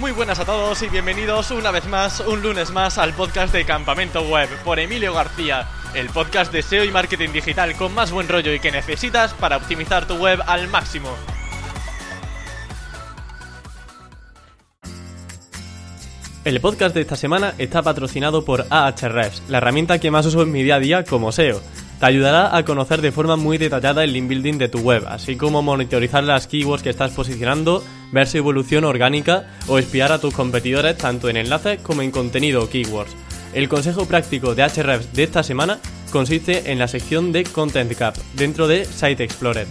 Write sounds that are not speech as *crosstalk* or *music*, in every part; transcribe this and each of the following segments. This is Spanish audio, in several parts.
Muy buenas a todos y bienvenidos una vez más, un lunes más, al podcast de Campamento Web por Emilio García, el podcast de SEO y marketing digital con más buen rollo y que necesitas para optimizar tu web al máximo. El podcast de esta semana está patrocinado por Ahrefs, la herramienta que más uso en mi día a día como SEO. Te ayudará a conocer de forma muy detallada el link building de tu web, así como monitorizar las keywords que estás posicionando, ver su evolución orgánica o espiar a tus competidores tanto en enlaces como en contenido o keywords. El consejo práctico de Ahrefs de esta semana consiste en la sección de Content Cap dentro de Site Explorer.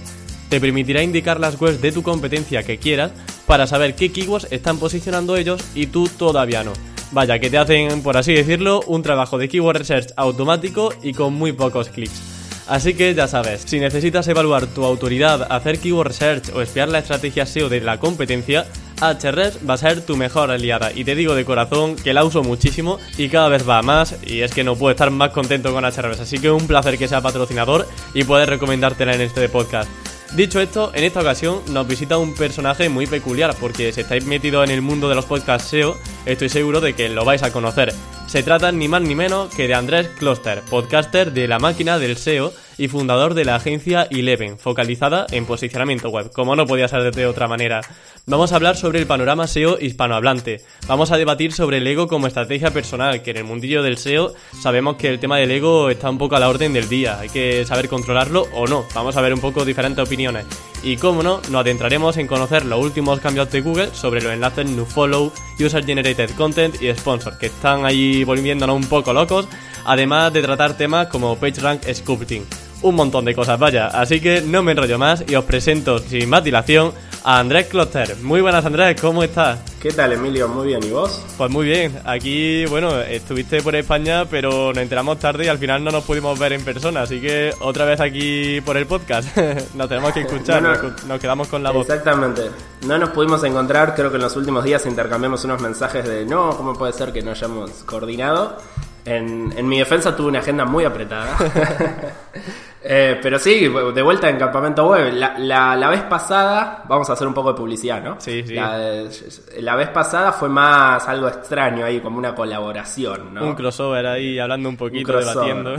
Te permitirá indicar las webs de tu competencia que quieras para saber qué keywords están posicionando ellos y tú todavía no. Vaya, que te hacen, por así decirlo, un trabajo de keyword research automático y con muy pocos clics. Así que ya sabes, si necesitas evaluar tu autoridad, hacer keyword research o espiar la estrategia SEO de la competencia, Ahrefs va a ser tu mejor aliada y te digo de corazón que la uso muchísimo y cada vez va más y es que no puedo estar más contento con Ahrefs, así que un placer que sea patrocinador y poder recomendártela en este podcast. Dicho esto, en esta ocasión nos visita un personaje muy peculiar, porque si estáis metidos en el mundo de los podcasts SEO, estoy seguro de que lo vais a conocer. Se trata ni más ni menos que de Andrés Kloster, podcaster de la máquina del SEO y fundador de la agencia Eleven, focalizada en posicionamiento web, como no podía ser de otra manera. Vamos a hablar sobre el panorama SEO hispanohablante. Vamos a debatir sobre el ego como estrategia personal, que en el mundillo del SEO sabemos que el tema del ego está un poco a la orden del día, hay que saber controlarlo o no. Vamos a ver un poco diferentes opiniones. Y como no, nos adentraremos en conocer los últimos cambios de Google sobre los enlaces NoFollow, User Generated Content y Sponsor, que están ahí volviéndonos un poco locos, además de tratar temas como PageRank Sculpting. Un montón de cosas, vaya. Así que no me enrollo más y os presento sin más dilación a Andrés Closter. Muy buenas Andrés, ¿cómo estás? ¿Qué tal Emilio? Muy bien, ¿y vos? Pues muy bien, aquí, bueno, estuviste por España, pero nos enteramos tarde y al final no nos pudimos ver en persona, así que otra vez aquí por el podcast. *laughs* nos tenemos que escuchar, nos quedamos con la voz. Exactamente, no nos pudimos encontrar, creo que en los últimos días intercambiamos unos mensajes de no, ¿cómo puede ser que no hayamos coordinado? En, en mi defensa tuve una agenda muy apretada. *laughs* Eh, pero sí, de vuelta en Campamento Web. La, la, vez pasada, vamos a hacer un poco de publicidad, ¿no? Sí, sí. La, vez pasada fue más algo extraño ahí, como una colaboración, ¿no? Un crossover ahí, hablando un poquito, debatiendo.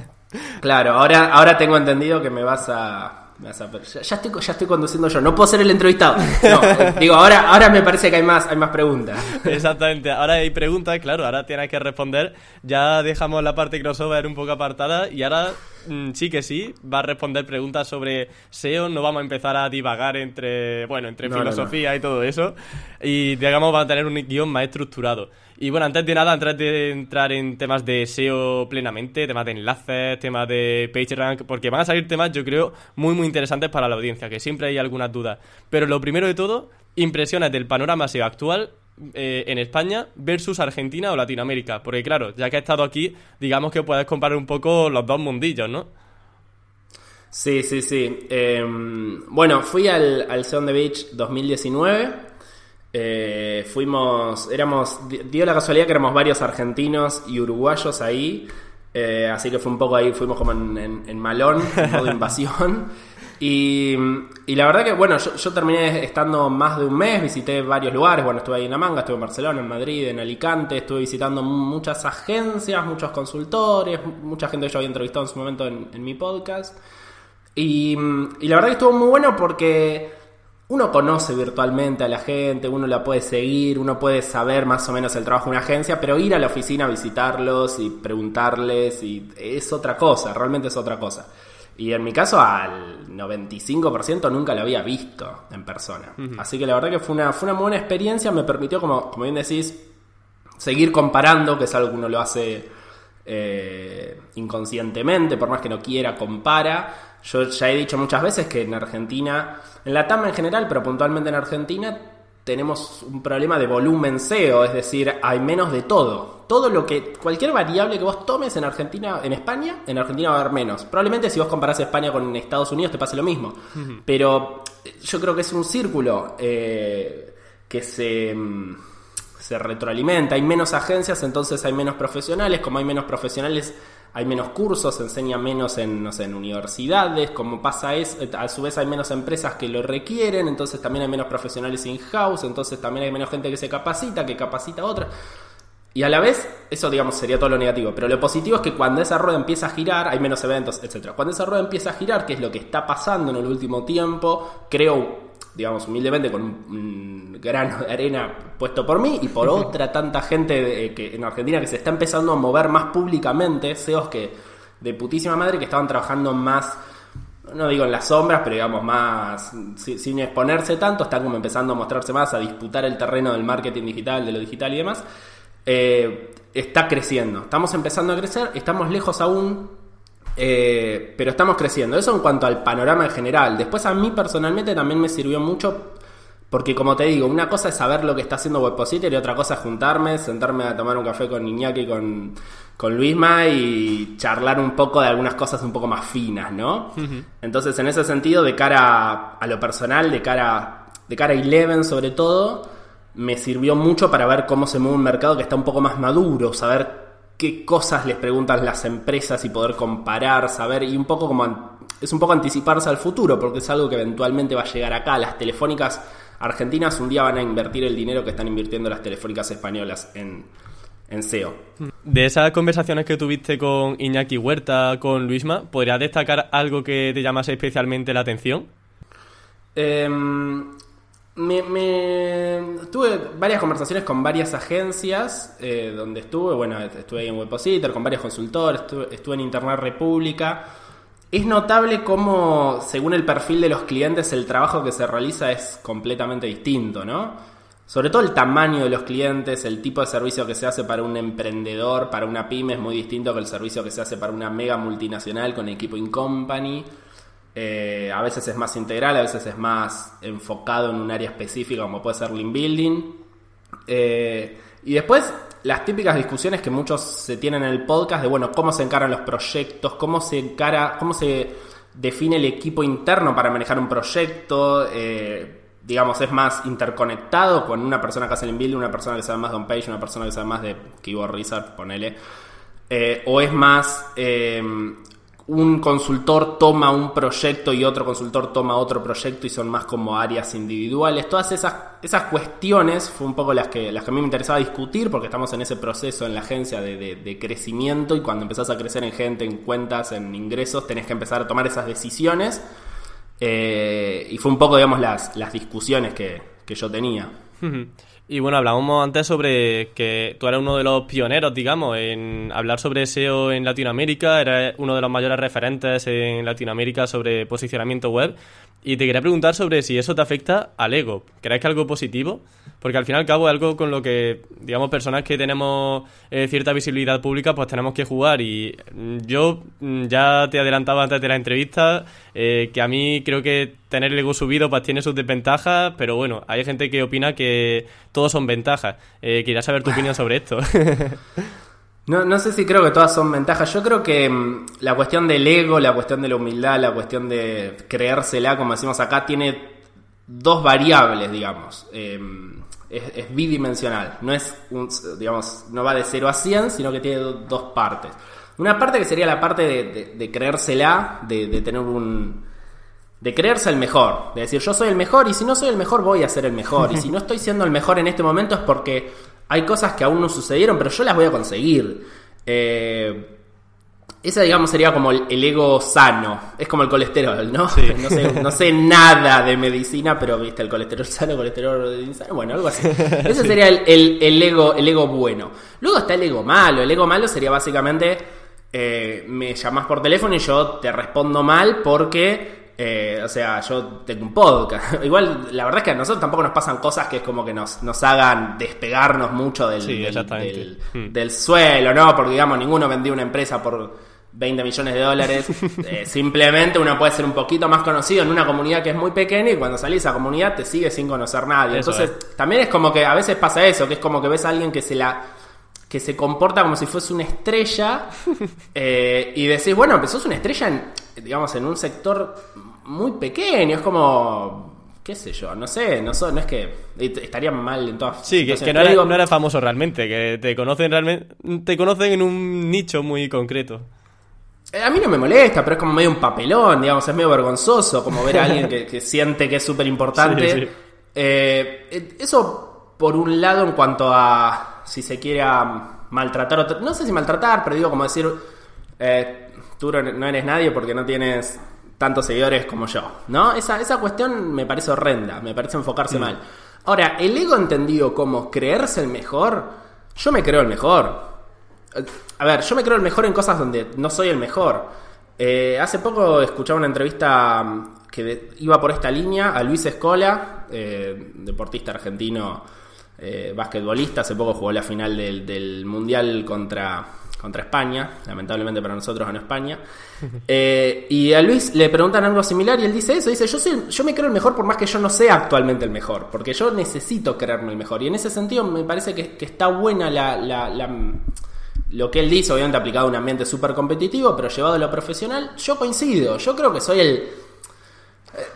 *laughs* claro, ahora, ahora tengo entendido que me vas a ya, estoy, ya estoy conduciendo yo, no puedo ser el entrevistado. No, *laughs* digo, ahora, ahora me parece que hay más, hay más preguntas. Exactamente, ahora hay preguntas, claro, ahora tienes que responder. Ya dejamos la parte crossover un poco apartada y ahora mm, sí que sí, va a responder preguntas sobre SEO, no vamos a empezar a divagar entre, bueno, entre filosofía y todo eso. Y digamos, va a tener un guion más estructurado. Y bueno, antes de nada, antes de entrar en temas de SEO plenamente, temas de enlaces, temas de PageRank, porque van a salir temas, yo creo, muy, muy interesantes para la audiencia, que siempre hay algunas dudas. Pero lo primero de todo, impresiones del panorama SEO actual eh, en España versus Argentina o Latinoamérica. Porque claro, ya que he estado aquí, digamos que puedes comparar un poco los dos mundillos, ¿no? Sí, sí, sí. Em, bueno, fui al, al Sound the Beach 2019 eh, fuimos, éramos, dio la casualidad que éramos varios argentinos y uruguayos ahí, eh, así que fue un poco ahí, fuimos como en, malón, en modo *laughs* invasión. Y, la verdad que, bueno, yo, terminé estando más de un mes, visité varios lugares, bueno, estuve ahí en Amanga, estuve en Barcelona, en Madrid, en Alicante, estuve visitando muchas agencias, muchos consultores, mucha gente que yo había entrevistado en su momento en, mi podcast. Y, y la verdad que estuvo muy bueno porque uno conoce virtualmente a la gente, uno la puede seguir, uno puede saber más o menos el trabajo de una agencia, pero ir a la oficina a visitarlos y preguntarles y es otra cosa, realmente es otra cosa. Y en mi caso al 95% nunca lo había visto en persona. Así que la verdad que fue una, fue una buena experiencia, me permitió, como, como bien decís, seguir comparando, que es algo que uno lo hace eh, inconscientemente, por más que no quiera, compara yo ya he dicho muchas veces que en Argentina, en la TAM en general, pero puntualmente en Argentina, tenemos un problema de volumen SEO, es decir, hay menos de todo. Todo lo que, cualquier variable que vos tomes en Argentina, en España, en Argentina va a haber menos. Probablemente si vos comparás España con Estados Unidos te pase lo mismo. Pero yo creo que es un círculo eh, que se, se retroalimenta. Hay menos agencias, entonces hay menos profesionales. Como hay menos profesionales, hay menos cursos, se enseña menos en, no sé, en universidades. Como pasa es, a su vez hay menos empresas que lo requieren, entonces también hay menos profesionales in-house, entonces también hay menos gente que se capacita, que capacita a otra. Y a la vez, eso digamos sería todo lo negativo, pero lo positivo es que cuando esa rueda empieza a girar, hay menos eventos, etc. Cuando esa rueda empieza a girar, que es lo que está pasando en el último tiempo, creo, digamos, humildemente, con un grano de arena puesto por mí y por *laughs* otra tanta gente que, en Argentina que se está empezando a mover más públicamente, CEOs que de putísima madre que estaban trabajando más no digo en las sombras, pero digamos más sin, exponerse tanto, están como empezando a mostrarse más, a disputar el terreno del marketing digital, de lo digital y demás. Eh, está creciendo. Estamos empezando a crecer, estamos lejos aún, eh, pero estamos creciendo. Eso en cuanto al panorama en general. Después a mí personalmente también me sirvió mucho porque como te digo, una cosa es saber lo que está haciendo Webpositor y otra cosa es juntarme, sentarme a tomar un café con Iñaki, con, con Luisma y charlar un poco de algunas cosas un poco más finas, ¿no? Entonces, en ese sentido, de cara a lo personal, de cara, de cara a Eleven sobre todo, me sirvió mucho para ver cómo se mueve un mercado que está un poco más maduro, saber qué cosas les preguntan las empresas y poder comparar, saber y un poco como es un poco anticiparse al futuro porque es algo que eventualmente va a llegar acá. Las telefónicas argentinas un día van a invertir el dinero que están invirtiendo las telefónicas españolas en, en SEO. De esas conversaciones que tuviste con Iñaki Huerta, con Luisma, ¿podrías destacar algo que te llamase especialmente la atención? Eh, me, tuve varias conversaciones con varias agencias eh, donde estuve, bueno, estuve ahí en Webpositor, con varios consultores, estuve, en Internet República. Es notable cómo, según el perfil de los clientes, el trabajo que se realiza es completamente distinto, ¿no? Sobre todo el tamaño de los clientes, el tipo de servicio que se hace para un emprendedor, para una pyme, es muy distinto que el servicio que se hace para una mega multinacional con equipo in company. Eh, a veces es más integral, a veces es más enfocado en un área específica como puede ser Lean Building. Eh, y después las típicas discusiones que muchos se tienen en el podcast de, bueno, cómo se encaran los proyectos, cómo se encara, cómo se define el equipo interno para manejar un proyecto. Eh, digamos, es más interconectado con una persona que hace el building, una persona que sabe más de on page, una persona que sabe más de keyboard research, ponele. o es más un consultor toma un proyecto y otro consultor toma otro proyecto y son más como áreas individuales. Todas esas, esas cuestiones fue un poco las que, las que a mí me interesaba discutir porque estamos en ese proceso en la agencia de, crecimiento y cuando empezás a crecer en gente, en cuentas, en ingresos, tenés que empezar a tomar esas decisiones. Eh, y fue un poco, digamos, las, las discusiones que, que yo tenía. Y bueno, hablábamos antes sobre que tú eras uno de los pioneros, digamos, en hablar sobre SEO en Latinoamérica, eres uno de los mayores referentes en Latinoamérica sobre posicionamiento web. Y te quería preguntar sobre si eso te afecta al ego. ¿Crees que algo positivo? Porque al fin y al cabo es algo con lo que, digamos, personas que tenemos eh, cierta visibilidad pública, pues tenemos que jugar. Y mm, yo mm, ya te adelantaba antes de la entrevista eh, que a mí creo que tener el ego subido pues tiene sus desventajas, pero bueno, hay gente que opina que todos son ventajas. Eh, quería saber tu opinión sobre esto. *laughs* No, no sé si creo que todas son ventajas. Yo creo que mm, la cuestión del ego, la cuestión de la humildad, la cuestión de creérsela, como decimos acá, tiene dos variables, digamos. Em, es, bidimensional. No es, digamos, no va de 0 a 100, sino que tiene dos partes. Una parte que sería la parte de, creérsela, de, de tener un, de creerse el mejor, de decir yo soy el mejor y si no soy el mejor voy a ser el mejor y si no estoy siendo el mejor en este momento es porque hay cosas que aún no sucedieron, pero yo las voy a conseguir. Eh, esa, digamos, sería como el, ego sano. Es como el colesterol, ¿no? *laughs* No, sé, nada de medicina, pero viste el colesterol sano, el colesterol insano, bueno, algo así. *laughs* Ese sería el, ego, el ego bueno. Luego está el ego malo. El ego malo sería básicamente eh, me llamas por teléfono y yo te respondo mal porque eh, o sea, yo tengo un podcast. *laughs* Igual, la verdad es que a nosotros tampoco nos pasan cosas que es como que nos, nos hagan despegarnos mucho del, hmm. del, suelo, ¿no? Porque, digamos, ninguno vendió una empresa por 20 millones de dólares. *laughs* Eh, simplemente uno puede ser un poquito más conocido en una comunidad que es muy pequeña y cuando salís a esa comunidad te sigue sin conocer nadie. Entonces, también es como que a veces pasa eso, que es como que ves a alguien que se la que se comporta como si fuese una estrella *laughs* eh, y decís, bueno, pues sos una estrella en, digamos, en un sector muy pequeño, es como qué sé yo, no sé, no, so- no es que estaría mal en todas Sí, que, que no, digo, eres famoso realmente, que te conocen realmente, te conocen en un nicho muy concreto. eh, A mí no me molesta, pero es como medio un papelón, digamos, es medio vergonzoso como ver a alguien que, que siente que es súper importante. Sí, sí. Eh, eso, por un lado, en cuanto a si se quiere a maltratar, o no sé si maltratar, pero digo como decir, eh, tú no eres nadie porque no tienes tantos seguidores como yo, ¿no? Esa, esa cuestión me parece horrenda, me parece enfocarse mal. Ahora, el ego entendido como creerse el mejor, yo me creo el mejor. A ver, yo me creo el mejor en cosas donde no soy el mejor. Eh, hace poco escuchaba una entrevista mm, que de- iba por esta línea a Luis Escola, eh, deportista argentino, eh, basquetbolista. Hace poco jugó la final del, del Mundial contra, contra España. Lamentablemente para nosotros ganó España. Eh, y a Luis le preguntan algo similar y él dice eso. Dice, yo, soy, yo me creo el mejor por más que yo no sea actualmente el mejor. Porque yo necesito creerme el mejor. Y en ese sentido me parece que, está buena lo que él dice, obviamente aplicado a un ambiente súper competitivo, pero llevado a lo profesional, yo coincido. Yo creo que soy el. eh,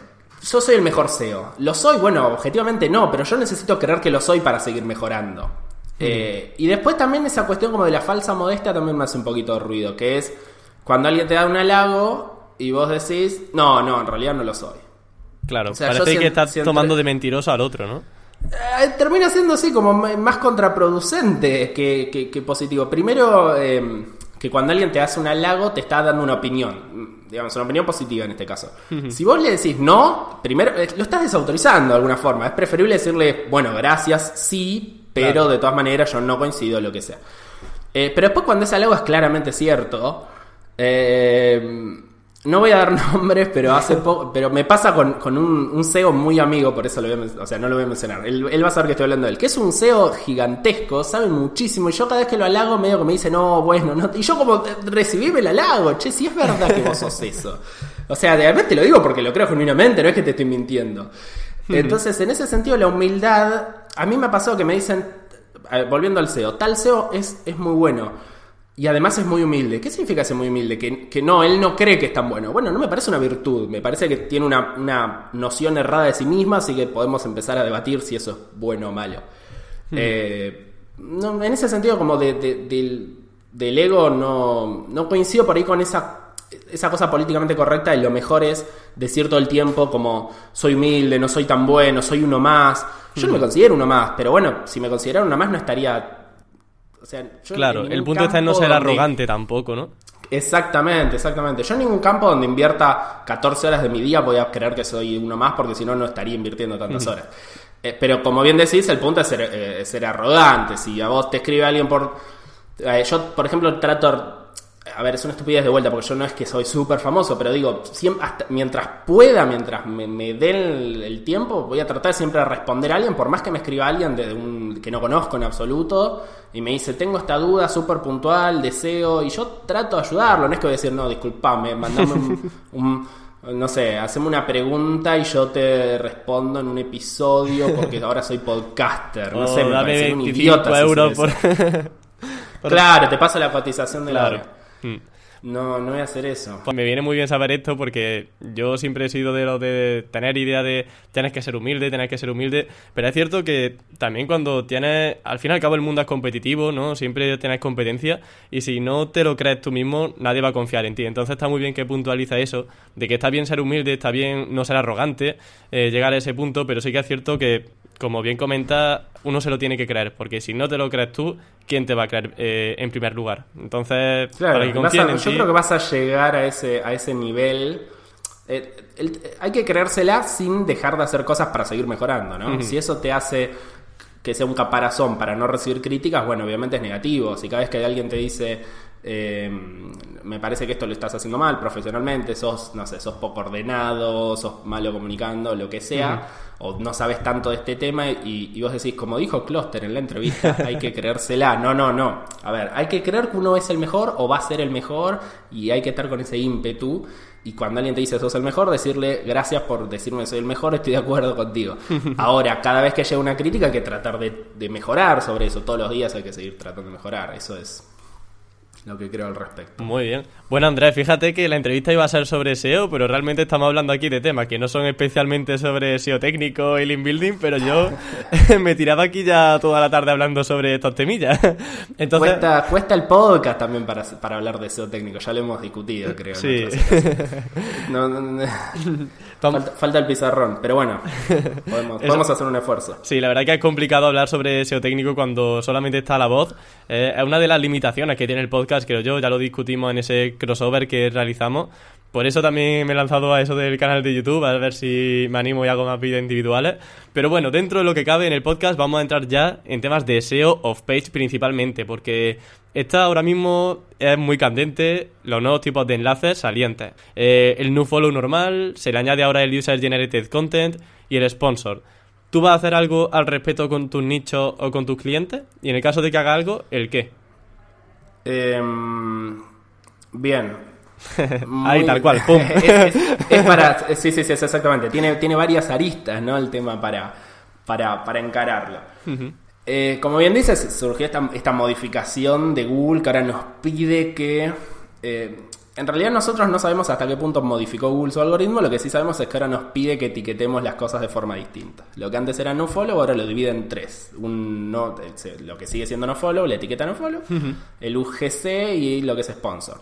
Yo soy el mejor SEO. ¿Lo soy? Bueno, objetivamente no, pero yo necesito creer que lo soy para seguir mejorando. Eh, y después también esa cuestión como de la falsa modestia también me hace un poquito de ruido, que es cuando alguien te da un halago y vos decís, no, no, en realidad no lo soy. Claro, O sea, parece que sien- estás tomando de mentiroso al otro, ¿no? Eh, termina siendo así como más contraproducente que, que- que positivo. Primero, eh, que cuando alguien te hace un halago te está dando una opinión, mm, digamos, una opinión positiva en este caso. Si vos le decís no, primero eh, lo estás desautorizando de alguna forma. Es preferible decirle, bueno, gracias, sí, pero Claro. de todas maneras yo no coincido, lo que sea. Eh, pero después cuando ese halago es claramente cierto, eh, no voy a dar *laughs* nombres, pero hace poco, pero me pasa con, con un, un CEO muy amigo, por eso lo voy a men- o sea, no lo voy a mencionar. Él, él va a saber que estoy hablando de él, que es un CEO gigantesco, sabe muchísimo, y yo cada vez que lo halago medio que me dice, no, bueno, no, y yo como eh, recibime el halago, che, si es verdad que vos sos eso. O sea, realmente te lo digo porque lo creo genuinamente, no es que te estoy mintiendo. Entonces, en ese sentido, la humildad, a mí me ha pasado que me dicen, eh, volviendo al SEO, tal SEO es, es muy bueno. Y además es muy humilde. ¿Qué significa ser muy humilde? Que, que no, él no cree que es tan bueno. Bueno, no me parece una virtud. Me parece que tiene una, una noción errada de sí misma, así que podemos empezar a debatir si eso es bueno o malo. Eh, no, en ese sentido, como de- de- del, del ego, no, no coincido por ahí con esa, esa cosa políticamente correcta y lo mejor es decir todo el tiempo como soy humilde, no soy tan bueno, soy uno más. Yo no me considero uno más, pero bueno, si me considerara uno más no estaría... O sea, yo Claro, el punto está en no ser donde- arrogante tampoco, ¿no? Exactamente, exactamente. Yo en ningún campo donde invierta 14 horas de mi día voy a creer que soy uno más porque si no, no estaría invirtiendo tantas horas. Eh, pero como bien decís, el punto es ser, eh, ser arrogante. Si a vos te escribe alguien por... eh, yo, por ejemplo, trato... A ver, es una estupidez de vuelta porque yo no es que soy súper famoso, pero digo, siempre, hasta, mientras pueda, mientras me, me dé el, el tiempo, voy a tratar siempre de responder a alguien, por más que me escriba alguien de un, que no conozco en absoluto y me dice, tengo esta duda súper puntual, deseo, y yo trato de ayudarlo, no es que voy a decir, no, disculpame, mandame un, *laughs* un- no sé, haceme una pregunta y yo te respondo en un episodio porque ahora soy podcaster, no *laughs* O sé, me Oh, parece un 25 idiota. si euros hacer por... eso. *laughs* por- Claro, te paso la cotización de la hora. Mm. No, no voy a hacer eso. Pues me viene muy bien saber esto porque yo siempre he sido de lo de tener idea de tienes que ser humilde, tienes que ser humilde, pero es cierto que también cuando tienes, al fin y al cabo el mundo es competitivo, ¿no? Siempre tienes competencia y si no te lo crees tú mismo, nadie va a confiar en ti. Entonces está muy bien que puntualiza eso, de que está bien ser humilde, está bien no ser arrogante, eh, llegar a ese punto, pero sí que es cierto que, como bien comenta, uno se lo tiene que creer, porque si no te lo crees tú, ¿quién te va a creer eh, en primer lugar? Entonces, Claro, para que confíen a- en yo creo que vas a llegar a ese, a ese nivel. Eh, el- hay que creérsela sin dejar de hacer cosas para seguir mejorando, ¿no? Si eso te hace que sea un caparazón para no recibir críticas, bueno, obviamente es negativo. Si cada vez que alguien te dice, eh, me parece que esto lo estás haciendo mal profesionalmente, sos, no sé, sos poco ordenado, sos malo comunicando, lo que sea, o no sabes tanto de este tema y, y vos decís, como dijo Cluster en la entrevista, *laughs* hay que creérsela. No, no, no. A ver, hay que creer que uno es el mejor o va a ser el mejor y hay que estar con ese ímpetu. Y cuando alguien te dice sos el mejor, decirle gracias por decirme soy el mejor, estoy de acuerdo contigo. *laughs* Ahora, cada vez que llega una crítica hay que tratar de, de mejorar sobre eso. Todos los días hay que seguir tratando de mejorar. Eso es lo que creo al respecto. Muy bien. Bueno, Andrés, fíjate que la entrevista iba a ser sobre SEO, pero realmente estamos hablando aquí de temas que no son especialmente sobre SEO técnico y link building, pero yo *laughs* me tiraba aquí ya toda la tarde hablando sobre estos temillas. *laughs* Entonces... Cuesta, cuesta el podcast también para, para hablar de SEO técnico, ya lo hemos discutido, creo. Sí. *laughs* falta, el pizarrón, pero bueno, *laughs* podemos, hacer un esfuerzo. Sí, la verdad que es complicado hablar sobre SEO técnico cuando solamente está la voz. Eh, es una de las limitaciones que tiene el podcast creo yo, ya lo discutimos en ese crossover que realizamos. Por eso también me he lanzado a eso del canal de YouTube, a ver si me animo y hago más vídeos individuales. Pero bueno, dentro de lo que cabe en el podcast vamos a entrar ya en temas de SEO off-page principalmente, porque está ahora mismo es muy candente los nuevos tipos de enlaces salientes. Eh, el new follow normal, se le añade ahora el user generated content y el sponsor. ¿Tú vas a hacer algo al respecto con tus nichos o con tus clientes? Y en el caso de que haga algo, ¿el qué? Em, bien. *laughs* Ahí, tal cual, pum. *laughs* es, para. Sí, sí, sí, exactamente. Tiene, tiene varias aristas, ¿no? El tema para, para, para encararlo. Eh, como bien dices, surgió esta, esta, modificación de Google que ahora nos pide que. Eh, en realidad nosotros no sabemos hasta qué punto modificó Google su algoritmo, lo que sí sabemos es que ahora nos pide que etiquetemos las cosas de forma distinta. Lo que antes era no follow, ahora lo divide en tres. Un no, lo que sigue siendo no follow, la etiqueta no follow, el UGC y lo que es sponsor.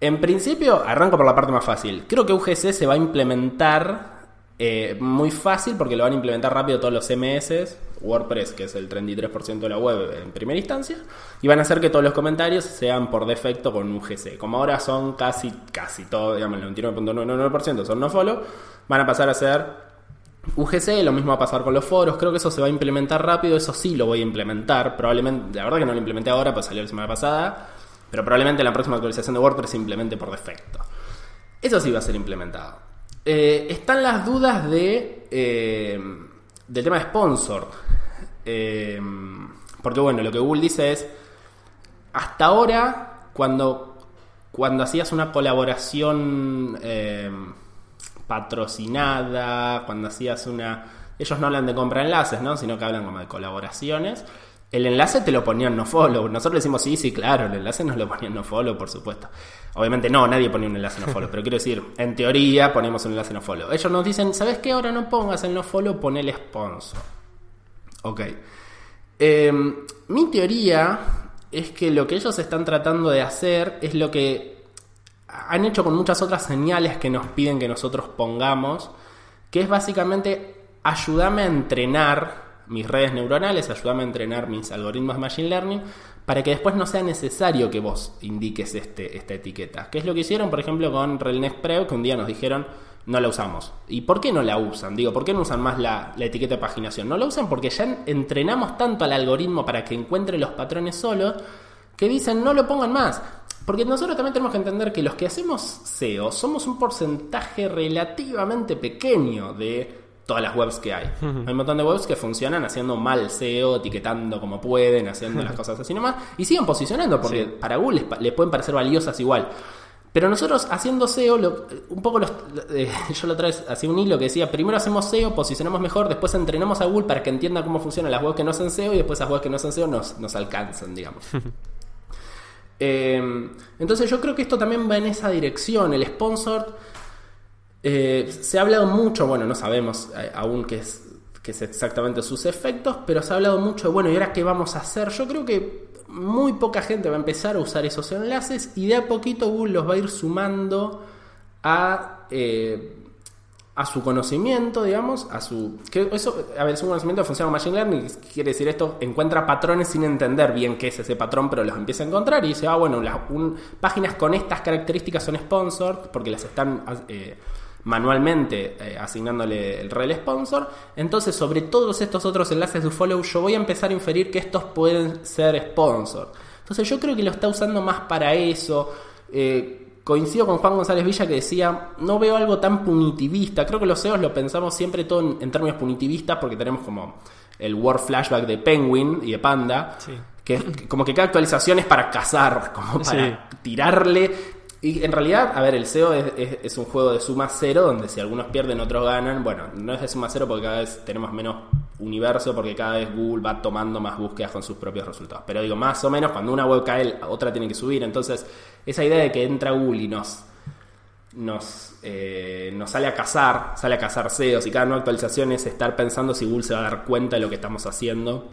En principio, arranco por la parte más fácil. Creo que UGC se va a implementar eh, muy fácil porque lo van a implementar rápido todos los CMS, WordPress, que es el 33% de la web en primera instancia, y van a hacer que todos los comentarios sean por defecto con UGC. Como ahora son casi, casi todo, digamos, el 99.99% son no follow, van a pasar a ser UGC, lo mismo va a pasar con los foros, creo que eso se va a implementar rápido, eso sí lo voy a implementar, probablemente, la verdad que no lo implementé ahora, pues salió la semana pasada, pero probablemente en la próxima actualización de WordPress se implemente por defecto. Eso sí va a ser implementado. Eh, están las dudas de eh, del tema de sponsor. Eh, porque bueno, lo que Google dice es, hasta ahora, cuando, cuando hacías una colaboración patrocinada, cuando hacías una... Ellos no hablan de compra enlaces, ¿no? Sino que hablan como de colaboraciones. El enlace te lo ponían no follow. Nosotros decimos sí, sí, claro, el enlace nos lo ponían no follow, por supuesto. Obviamente no, nadie ponía un enlace no follow, pero quiero decir, en teoría ponemos un enlace no follow. Ellos nos dicen, ¿sabes qué? Ahora no pongas el no follow, pon el sponsor. Ok. Em, mi teoría es que lo que ellos están tratando de hacer es lo que han hecho con muchas otras señales que nos piden que nosotros pongamos, que es básicamente ayúdame a entrenar mis redes neuronales, ayúdame a entrenar mis algoritmos de Machine Learning para que después no sea necesario que vos indiques este, esta etiqueta. ¿Qué es lo que hicieron, por ejemplo, con Relnex Preo, que un día nos dijeron no la usamos. ¿Y por qué no la usan? Digo, ¿por qué no usan más la, la, etiqueta de paginación? No la usan porque ya entrenamos tanto al algoritmo para que encuentre los patrones solos que dicen no lo pongan más. Porque nosotros también tenemos que entender que los que hacemos SEO somos un porcentaje relativamente pequeño de todas las webs que hay. Hay un montón de webs que funcionan haciendo mal SEO, etiquetando como pueden, haciendo las *laughs* cosas así nomás, y siguen posicionando porque para Google les, pueden parecer valiosas igual. Pero nosotros haciendo SEO, un poco los, eh, *laughs* yo lo traes hacía un hilo que decía, primero hacemos SEO, posicionamos mejor, después entrenamos a Google para que entienda cómo funcionan las webs que no hacen SEO y después las webs que no hacen SEO nos, nos alcanzan, digamos. *laughs* Eh, entonces yo creo que esto también va en esa dirección. El sponsor eh, se ha hablado mucho, bueno, no sabemos eh, aún qué es, qué es exactamente sus efectos, pero se ha hablado mucho de, bueno, ¿y ahora qué vamos a hacer? Yo creo que muy poca gente va a empezar a usar esos enlaces y de a poquito Google los va a ir sumando a, eh, a su conocimiento, digamos, a su... Eso, a ver, es un conocimiento de función Machine Learning, quiere decir esto, encuentra patrones sin entender bien qué es ese patrón, pero los empieza a encontrar y dice, ah, bueno, las páginas con estas características son sponsored porque las están manualmente eh, asignándole el rel sponsor. Entonces, sobre todos estos otros enlaces de follow, yo voy a empezar a inferir que estos pueden ser sponsor. Entonces, yo creo que lo está usando más para eso. Eh, coincido con Juan González Villa que decía, no veo algo tan punitivista. Creo que los SEOs lo pensamos siempre todo en, términos punitivistas porque tenemos como el Word Flashback de Penguin y de Panda. Que como que cada actualización es para cazar, como para tirarle Y en realidad, a ver, el SEO es, es- es un juego de suma cero, donde si algunos pierden, otros ganan. Bueno, no es de suma cero porque cada vez tenemos menos universo, porque cada vez Google va tomando más búsquedas con sus propios resultados. Pero digo, más o menos, cuando una web cae, otra tiene que subir. Entonces, esa idea de que entra Google y nos nos, eh, nos sale a cazar, sale a cazar SEOs y cada nueva actualización es estar pensando si Google se va a dar cuenta de lo que estamos haciendo.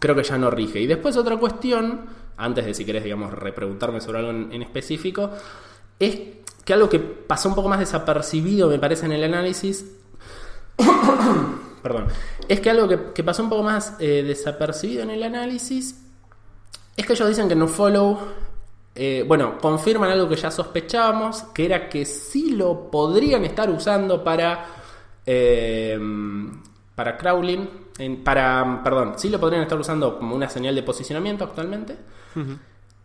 Creo que ya no rige. Y después otra cuestión, antes de si querés, digamos, repreguntarme sobre algo en, específico, es que algo que pasó un poco más desapercibido, me parece, en el análisis, *coughs* perdón, es que algo que, que pasó un poco más eh, desapercibido en el análisis es que ellos dicen que no follow. eh, bueno, confirman algo que ya sospechábamos, que era que sí lo podrían estar usando para. eh, para crawling. En- para. Perdón, sí lo podrían estar usando como una señal de posicionamiento actualmente.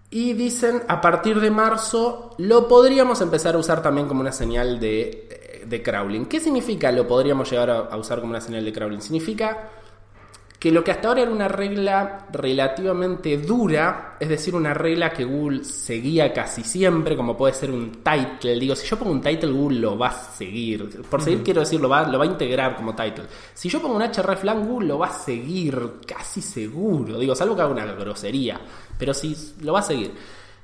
Y dicen, a partir de marzo lo podríamos empezar a usar también como una señal de, de crawling. ¿Qué significa lo podríamos llegar a, a usar como una señal de crawling? Significa que lo que hasta ahora era una regla relativamente dura, es decir, una regla que Google seguía casi siempre, como puede ser un title. Digo, si yo pongo un title, Google lo va a seguir. Por seguir quiero decir, lo va, lo va a integrar como title. Si yo pongo un hreflang, Google lo va a seguir casi seguro. Digo, salvo que haga una grosería, pero sí lo va a seguir.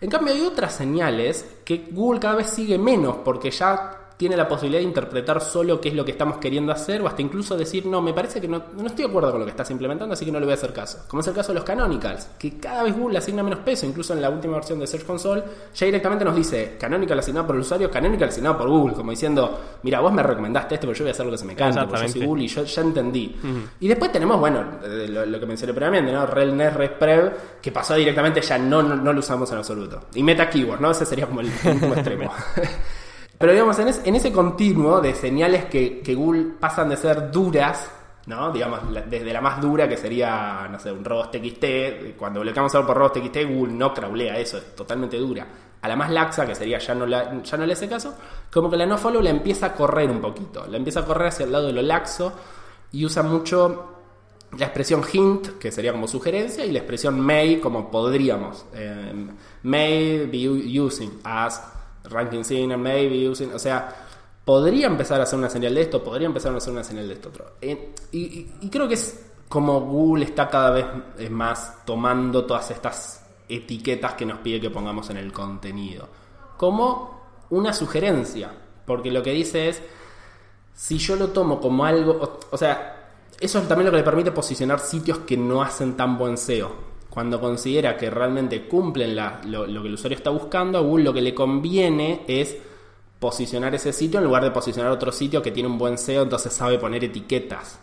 En cambio, hay otras señales que Google cada vez sigue menos, porque ya tiene la posibilidad de interpretar solo qué es lo que estamos queriendo hacer o hasta incluso decir, no, me parece que no, no estoy de acuerdo con lo que estás implementando, así que no le voy a hacer caso. Como es el caso de los canonicals, que cada vez Google le asigna menos peso, incluso en la última versión de Search Console, ya directamente nos dice canonical asignado por el usuario, canonical asignado por Google, como diciendo, mira, vos me recomendaste esto, pero yo voy a hacer lo que se me cante, porque yo soy. Google y yo ya entendí. Y después tenemos, bueno, eh, lo, lo que mencioné previamente, ¿no? RelNet, ResPrev, que pasó directamente, ya no, no, no lo usamos en absoluto. Y Meta Keyword, ¿no? Ese sería como el *laughs* último extremo. *laughs* Pero digamos, en, es- en ese continuo de señales que, que Google pasan de ser duras, ¿no? Digamos, desde la más dura que sería, no sé, un robots.txt, cuando bloqueamos algo por robots.txt, Google no crawlea eso, es totalmente dura. A la más laxa, que sería ya no, ya no le hace caso, como que la no follow la empieza a correr un poquito, la empieza a correr hacia el lado de lo laxo y usa mucho la expresión hint, que sería como sugerencia, y la expresión may, como podríamos. Eh, may be using as ranking sign, may be using. O sea, podría empezar a hacer una señal de esto, podría empezar a hacer una señal de esto otro. Y, creo que es como Google está cada vez más tomando todas estas etiquetas que nos pide que pongamos en el contenido. Como una sugerencia. Porque lo que dice es si yo lo tomo como algo, o, o sea, eso es también lo que le permite posicionar sitios que no hacen tan buen SEO. Cuando considera que realmente cumplen la- lo, lo que el usuario está buscando, a Google lo que le conviene es posicionar ese sitio en lugar de posicionar otro sitio que tiene un buen SEO, entonces sabe poner etiquetas.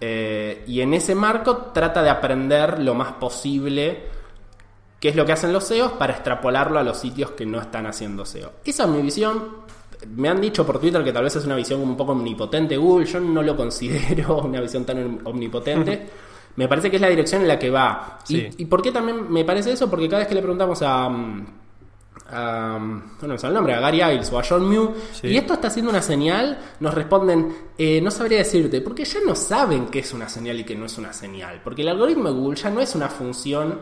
Eh, y en ese marco trata de aprender lo más posible qué es lo que hacen los SEOs para extrapolarlo a los sitios que no están haciendo SEO. Esa es mi visión. Me han dicho por Twitter que tal vez es una visión un poco omnipotente Google. Yo no lo considero *laughs* una visión tan omnipotente. *laughs* Me parece que es la dirección en la que va. Y- Sí. ¿Y, por qué también me parece eso? Porque cada vez que le preguntamos a... mm, a, no me sale el nombre, a Gary Iles o a John Mew, Sí. y esto está haciendo una señal, nos responden, eh, no sabría decirte, porque ya no saben qué es una señal y qué no es una señal, porque el algoritmo de Google ya no es una función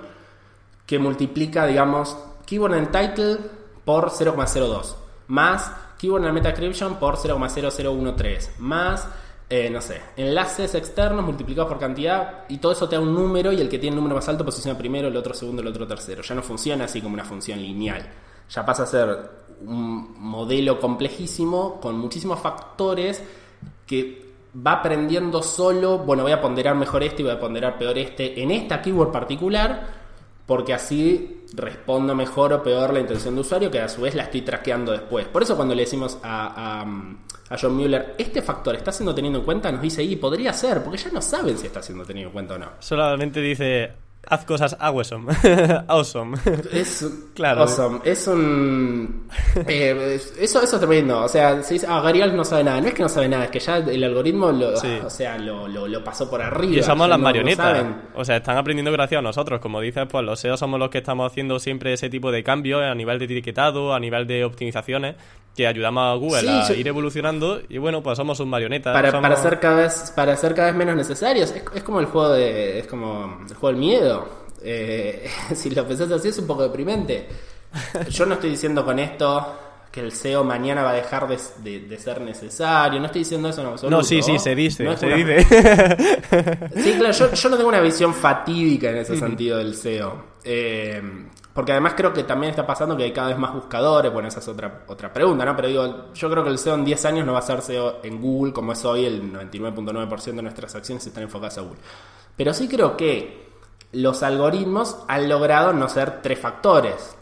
que multiplica, digamos, keyword en title por 0,02, más keyword en metacryption por 0,0013, más, eh, no sé, enlaces externos multiplicados por cantidad, y todo eso te da un número, y el que tiene el número más alto posiciona primero, el otro segundo, el otro tercero. Ya no funciona así como una función lineal. Ya pasa a ser un modelo complejísimo con muchísimos factores que va aprendiendo solo, bueno, voy a ponderar mejor este y voy a ponderar peor este en esta keyword particular, porque así respondo mejor o peor la intención de usuario, que a su vez la estoy traqueando después. Por eso cuando le decimos a, a, a John Mueller, este factor está siendo tenido en cuenta, nos dice, y podría ser, porque ya no saben si está siendo tenido en cuenta o no. Solamente dice, haz cosas awesome. *laughs* awesome. Es *laughs* Claro. awesome. Es un. eh, es- eso, eso es tremendo. O sea, se dice, ah, Gary Alf no sabe nada. No es que no sabe nada, es que ya el algoritmo lo, Sí. o sea, lo, lo- lo pasó por arriba. Y somos las no- marionetas. o sea, están aprendiendo gracias a nosotros. Como dices, pues los SEO somos los que estamos haciendo siempre ese tipo de cambios a nivel de etiquetado, a nivel de optimizaciones, que ayudamos a Google Sí, a yo- ir evolucionando. Y bueno, pues somos sus marionetas. Para, somos- para ser cada vez para ser cada vez menos necesarios es, es como el juego de es como el juego del miedo Eh, *laughs* si lo pensás así es un poco deprimente yo no estoy diciendo con esto que el SEO mañana va a dejar de, de- de ser necesario. No estoy diciendo eso en absoluto. No, sí, sí, se dice, No se una- dice. Sí, claro, yo, yo no tengo una visión fatídica en ese sentido del SEO. Eh, porque además creo que también está pasando que hay cada vez más buscadores. Bueno, esa es otra, otra pregunta, ¿no? Pero digo, yo creo que el SEO en 10 años no va a ser SEO en Google como es hoy. El 99.9% de nuestras acciones están enfocadas a Google. Pero sí creo que los algoritmos han logrado no ser tres factores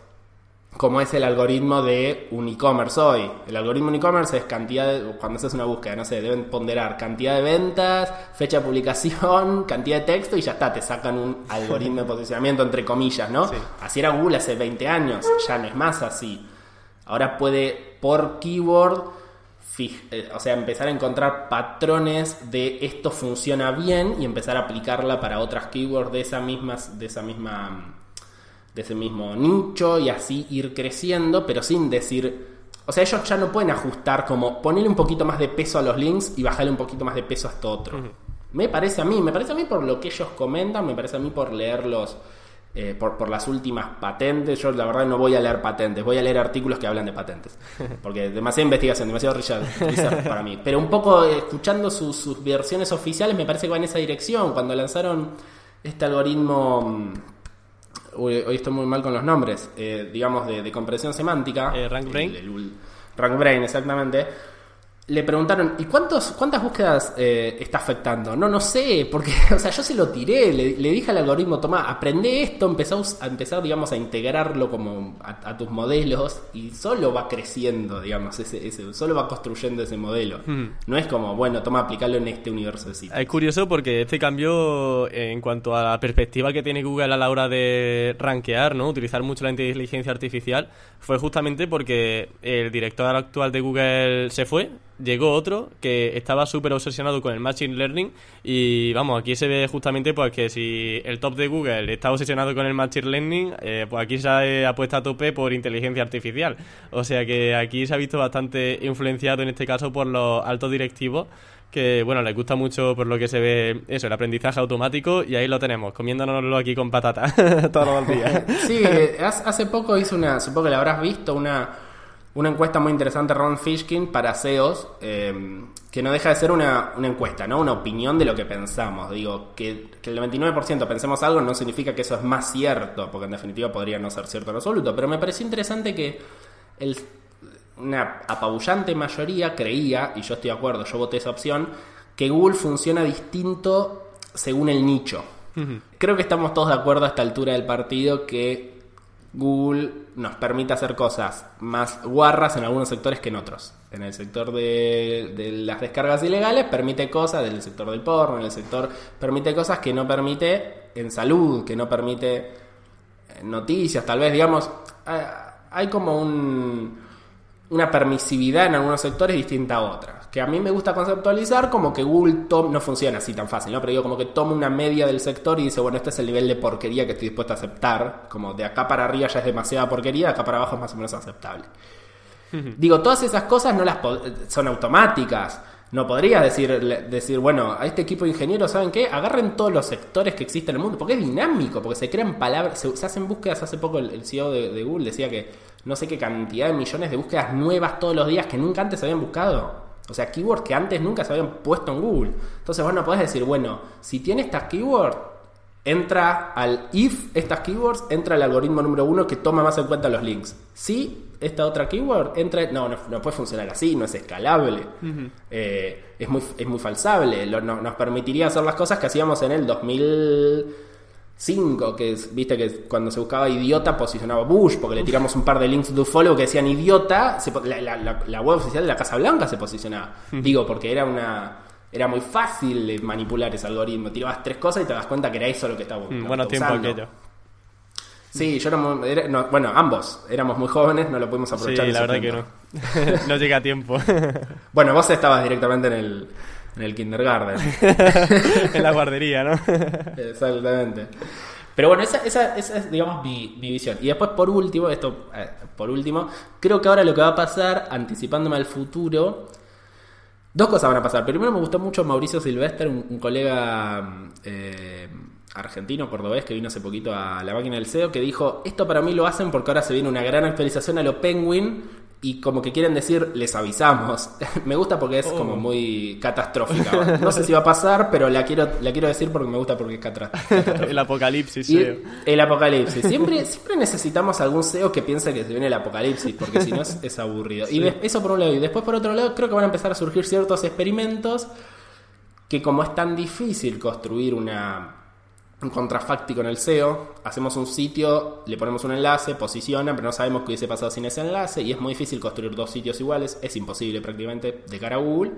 como es el algoritmo de un e-commerce hoy. El algoritmo de un e-commerce es cantidad de, cuando haces una búsqueda, no sé, deben ponderar cantidad de ventas, fecha de publicación, *laughs* cantidad de texto y ya está, te sacan un algoritmo de *laughs* posicionamiento entre comillas, ¿no? Sí. Así era Google hace 20 años, ya no es más así. Ahora puede por keyword eh, o sea, empezar a encontrar patrones de esto funciona bien y empezar a aplicarla para otras keywords de esa misma de esa misma de ese mismo nicho y así ir creciendo, pero sin decir, o sea, ellos ya no pueden ajustar como ponerle un poquito más de peso a los links y bajarle un poquito más de peso a esto otro. Me parece a mí, me parece a mí por lo que ellos comentan, me parece a mí por leerlos, eh, por, por las últimas patentes. Yo la verdad no voy a leer patentes, voy a leer artículos que hablan de patentes. *laughs* Porque demasiada investigación, demasiado research para mí. Pero un poco eh, escuchando sus, sus versiones oficiales me parece que va en esa dirección. Cuando lanzaron este algoritmo... Uy, hoy estoy muy mal con los nombres, eh, digamos, de, de comprensión semántica. Eh, RankBrain. El- el- RankBrain, exactamente. Le preguntaron, ¿y cuántos, cuántas búsquedas eh, está afectando? No, no sé, porque, *laughs* o sea, yo se lo tiré, le, le dije al algoritmo, toma, aprende esto, empezá a empezar, digamos, a integrarlo como a, a tus modelos y solo va creciendo, digamos, ese, ese, solo va construyendo ese modelo. Hmm. No es como, bueno, toma, aplicarlo en este universo de sitios. Es curioso porque este cambio en cuanto a la perspectiva que tiene Google a la hora de rankear, ¿no? Utilizar mucho la inteligencia artificial, fue justamente porque el director actual de Google se fue, llegó otro que estaba súper obsesionado con el Machine Learning y vamos, aquí se ve justamente pues que si el top de Google está obsesionado con el Machine Learning, eh, pues aquí se ha apuesta a tope por inteligencia artificial. O sea que aquí se ha visto bastante influenciado en este caso por los altos directivos que bueno, les gusta mucho por lo que se ve eso, el aprendizaje automático y ahí lo tenemos, comiéndonoslo aquí con patata *laughs* todos los días. Sí, eh, hace poco hice una, supongo que la habrás visto, una, una encuesta muy interesante Ron Fishkin para SEOs, eh, que no deja de ser una, una encuesta, ¿no? Una opinión de lo que pensamos. Digo, que, que el 99% pensemos algo no significa que eso es más cierto, porque en definitiva podría no ser cierto en absoluto, pero me pareció interesante que el, una apabullante mayoría creía, y yo estoy de acuerdo, yo voté esa opción, que Google funciona distinto según el nicho. Creo que estamos todos de acuerdo a esta altura del partido que Google nos permite hacer cosas más guarras en algunos sectores que en otros. En el sector de, de las descargas ilegales permite cosas, del sector del porno, en el sector permite cosas que no permite en salud, que no permite en noticias, tal vez, digamos, hay- hay como un, una permisividad en algunos sectores distinta a otras. Que a mí me gusta conceptualizar como que Google tom- no funciona así tan fácil, ¿no? Pero digo, como que toma una media del sector y dice, bueno, este es el nivel de porquería que estoy dispuesto a aceptar. Como de acá para arriba ya es demasiada porquería, de acá para abajo es más o menos aceptable. Digo, todas esas cosas no las son automáticas. No podrías decir, decir, bueno, a este equipo de ingenieros, ¿saben qué? Agarren todos los sectores que existen en el mundo, porque es dinámico, porque se crean palabras, se, se hacen búsquedas. Hace poco el, el CEO de, de Google decía que no sé qué cantidad de millones de búsquedas nuevas todos los días que nunca antes se habían buscado. O sea, keywords que antes nunca se habían puesto en Google. Entonces vos no podés decir, bueno, si tiene estas keywords, entra al if estas keywords, entra el algoritmo número uno que toma más en cuenta los links. Si esta otra keyword entra, no, no, no puede funcionar así, no es escalable, Eh, es, muy, es muy falsable, Lo- no- nos permitiría hacer las cosas que hacíamos en el 2005, que es, viste que cuando se buscaba idiota posicionaba Bush, porque le tiramos un par de links do follow que decían idiota, se la, la- la- la web oficial de la Casa Blanca se posicionaba. Digo, porque era una... Era muy fácil de manipular ese algoritmo. Tirabas tres cosas y te das cuenta que era eso lo que estaba Mm, lo Bueno, tiempo aquello. Sí, yo muy- era- no, bueno, ambos éramos muy jóvenes, no lo pudimos Sí, aprovechar. en la verdad que no. *laughs* no llega a tiempo. *laughs* Bueno, vos estabas directamente en el, en el kindergarten. *laughs* en la guardería, ¿no? *laughs* Exactamente. Pero bueno, esa, esa, esa es, digamos, mi, mi visión. Y después, por último, esto, eh, por último, creo que ahora lo que va a pasar, anticipándome al futuro, dos cosas van a pasar. Primero, me gustó mucho Mauricio Silvestre, un, un colega mm, eh, argentino, cordobés, que vino hace poquito a la máquina del SEO, que dijo, esto para mí lo hacen porque ahora se viene una gran actualización a lo Penguin y como que quieren decir, les avisamos. *laughs* me gusta porque es como Oh. muy catastrófica. No sé si va a pasar, pero la quiero, la quiero decir porque me gusta porque es catastrófica. *laughs* el apocalipsis, Y el apocalipsis. Siempre, siempre necesitamos algún SEO que piense que se viene el apocalipsis, porque si no es, es aburrido. Y eso por un lado. Y después por otro lado, creo que van a empezar a surgir ciertos experimentos que como es tan difícil construir una, un contrafáctico en el SEO, hacemos un sitio, le ponemos un enlace, posiciona, pero no sabemos qué hubiese pasado sin ese enlace y es muy difícil construir dos sitios iguales, es imposible prácticamente de cara a Google.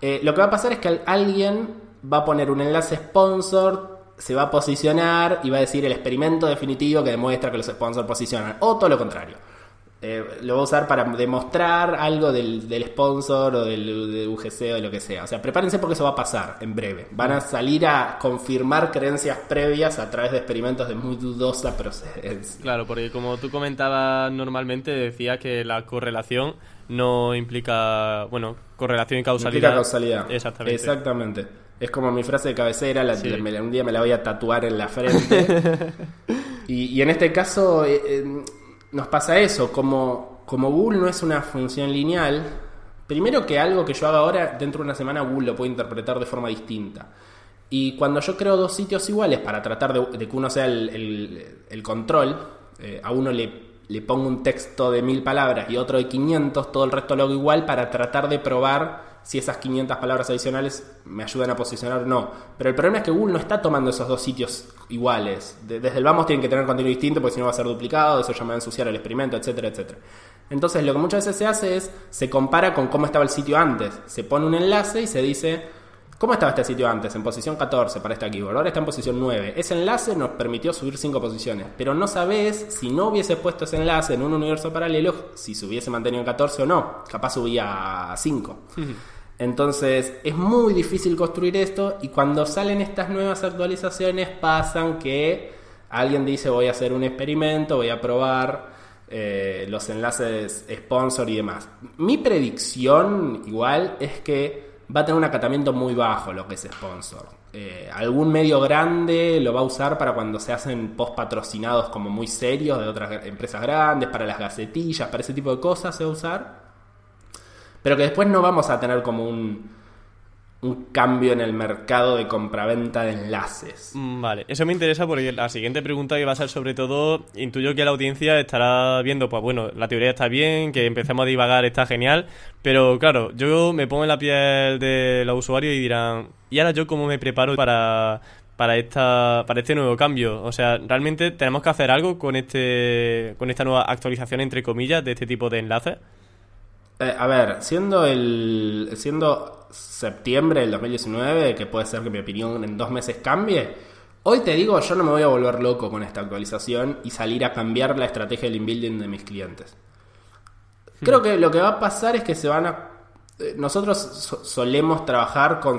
Eh, lo que va a pasar es que al- alguien va a poner un enlace sponsor, se va a posicionar y va a decir el experimento definitivo que demuestra que los sponsors posicionan, o todo lo contrario. Eh, lo va a usar para demostrar algo del, del sponsor o del, del UGC o de lo que sea. O sea, prepárense porque eso va a pasar en breve. Van a salir a confirmar creencias previas a través de experimentos de muy dudosa procedencia. Claro, porque como tú comentabas normalmente, decías que la correlación no implica, bueno, correlación y causalidad. Implica causalidad. Exactamente. Exactamente. Es como mi frase de cabecera, la- Sí. la- un día me la voy a tatuar en la frente. *laughs* y, y en este caso eh, eh, nos pasa eso, como, como Google no es una función lineal, primero que algo que yo haga ahora, dentro de una semana Google lo puede interpretar de forma distinta. Y cuando yo creo dos sitios iguales para tratar de, que uno sea el, el- el control, eh, a uno le, le pongo un texto de mil palabras y otro de 500, todo el resto lo hago igual para tratar de probar si esas 500 palabras adicionales me ayudan a posicionar o no. Pero el problema es que Google no está tomando esos dos sitios iguales. De- desde el vamos tienen que tener contenido distinto porque si no va a ser duplicado, eso ya me va a ensuciar el experimento, etcétera, etcétera. Entonces lo que muchas veces se hace es, se compara con cómo estaba el sitio antes. Se pone un enlace y se dice, ¿cómo estaba este sitio antes? En posición 14 para esta keyword, ahora está en posición 9. Ese enlace nos permitió subir 5 posiciones, pero no sabes si no hubiese puesto ese enlace en un universo paralelo, si se hubiese mantenido en 14 o no. Capaz subía a 5. Entonces es muy difícil construir esto y cuando salen estas nuevas actualizaciones pasan que alguien dice voy a hacer un experimento, voy a probar eh, los enlaces sponsor y demás. Mi predicción igual es que va a tener un acatamiento muy bajo lo que es sponsor. Eh, algún medio grande lo va a usar para cuando se hacen post patrocinados como muy serios de otras empresas grandes, para las gacetillas, para ese tipo de cosas se va a usar pero que después no vamos a tener como un, un cambio en el mercado de compraventa de enlaces. Mm, Vale, eso me interesa porque la siguiente pregunta que va a ser sobre todo, intuyo que la audiencia estará viendo, pues bueno, la teoría está bien, que empecemos a divagar está genial, pero claro, yo me pongo en la piel de los usuarios y dirán, ¿y ahora yo cómo me preparo para, para, esta, para este nuevo cambio? O sea, realmente tenemos que hacer algo con, este, con esta nueva actualización, entre comillas, de este tipo de enlaces. Eh, a ver, siendo el siendo septiembre del 2019, que puede ser que mi opinión en dos meses cambie, hoy te digo, yo no me voy a volver loco con esta actualización y salir a cambiar la estrategia del inbuilding de mis clientes. Creo que lo que va a pasar es que se van a... eh, Nosotros so- solemos trabajar con,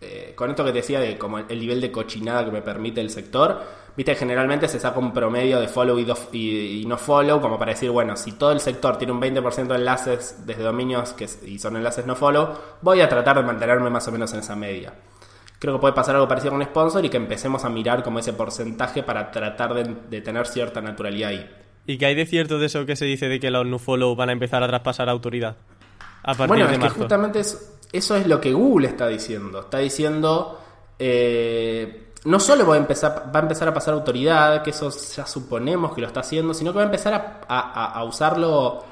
eh, con esto que te decía de como el nivel de cochinada que me permite el sector. Viste, generalmente se saca un promedio de follow y, do- y- y no follow, como para decir, bueno, si todo el sector tiene un 20% de enlaces desde dominios que, y son enlaces no follow, voy a tratar de mantenerme más o menos en esa media. Creo que puede pasar algo parecido con sponsor y que empecemos a mirar como ese porcentaje para tratar de, de tener cierta naturalidad ahí. ¿Y que hay de cierto de eso que se dice de que los nofollow van a empezar a traspasar autoridad? A partir Bueno, de es que marzo. justamente eso, eso es lo que Google está diciendo. Está diciendo, eh, no solo va a, empezar, va a empezar a pasar autoridad, que eso ya suponemos que lo está haciendo, sino que va a empezar a, a- a usarlo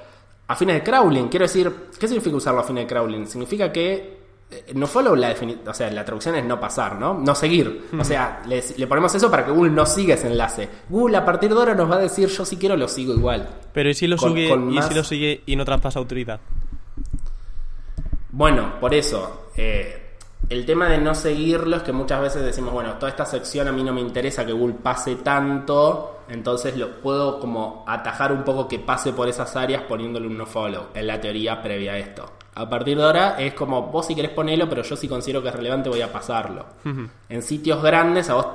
a fines de crawling. Quiero decir, ¿qué significa usarlo a fines de crawling? Significa que eh, no follow la defini- o sea, la traducción es no pasar, ¿no? No seguir. O sea, le, le ponemos eso para que Google no siga ese enlace. Google a partir de ahora nos va a decir, yo si quiero lo sigo igual. Pero ¿y si lo, con- sigue, con ¿y más- si lo sigue y no traspasa autoridad? Bueno, por eso, eh, el tema de no seguirlo es que muchas veces decimos, bueno, toda esta sección a mí no me interesa que Google pase tanto, entonces lo puedo como atajar un poco que pase por esas áreas poniéndole un no follow, en la teoría previa a esto. A partir de ahora es como, vos si querés ponerlo, pero yo si considero que es relevante voy a pasarlo. En sitios grandes, a vos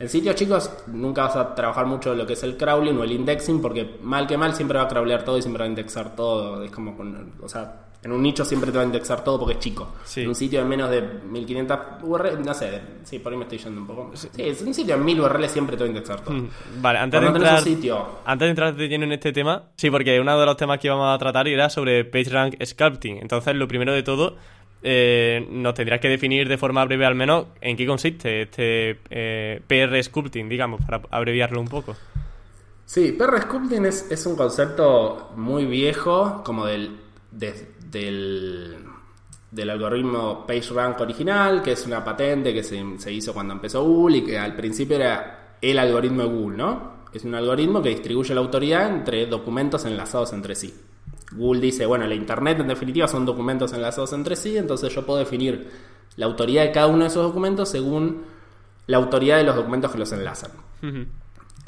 en sitios chicos nunca vas a trabajar mucho lo que es el crawling o el indexing porque mal que mal siempre va a crawlear todo y siempre va a indexar todo. Es como, con- o sea, En un nicho siempre te va a indexar todo porque es chico. Sí. En un sitio de menos de 1500 URL, no sé, sí, por ahí me estoy yendo un poco. Sí, es un sitio de 1000 URL siempre te va a indexar todo. Mm, Vale, antes de, Cuando entrar, un sitio antes de entrar de lleno en este tema, sí, porque uno de los temas que íbamos a tratar era sobre PageRank Sculpting. Entonces, lo primero de todo, eh, nos tendrías que definir de forma breve al menos en qué consiste este eh, PR Sculpting, digamos, para abreviarlo un poco. Sí, PR Sculpting es, es un concepto muy viejo, como del, de- del, del algoritmo PageRank original, que es una patente que se, se hizo cuando empezó Google y que al principio era el algoritmo de Google, ¿no? Es un algoritmo que distribuye la autoridad entre documentos enlazados entre sí. Google dice, bueno, la Internet en definitiva son documentos enlazados entre sí, entonces yo puedo definir la autoridad de cada uno de esos documentos según la autoridad de los documentos que los enlazan.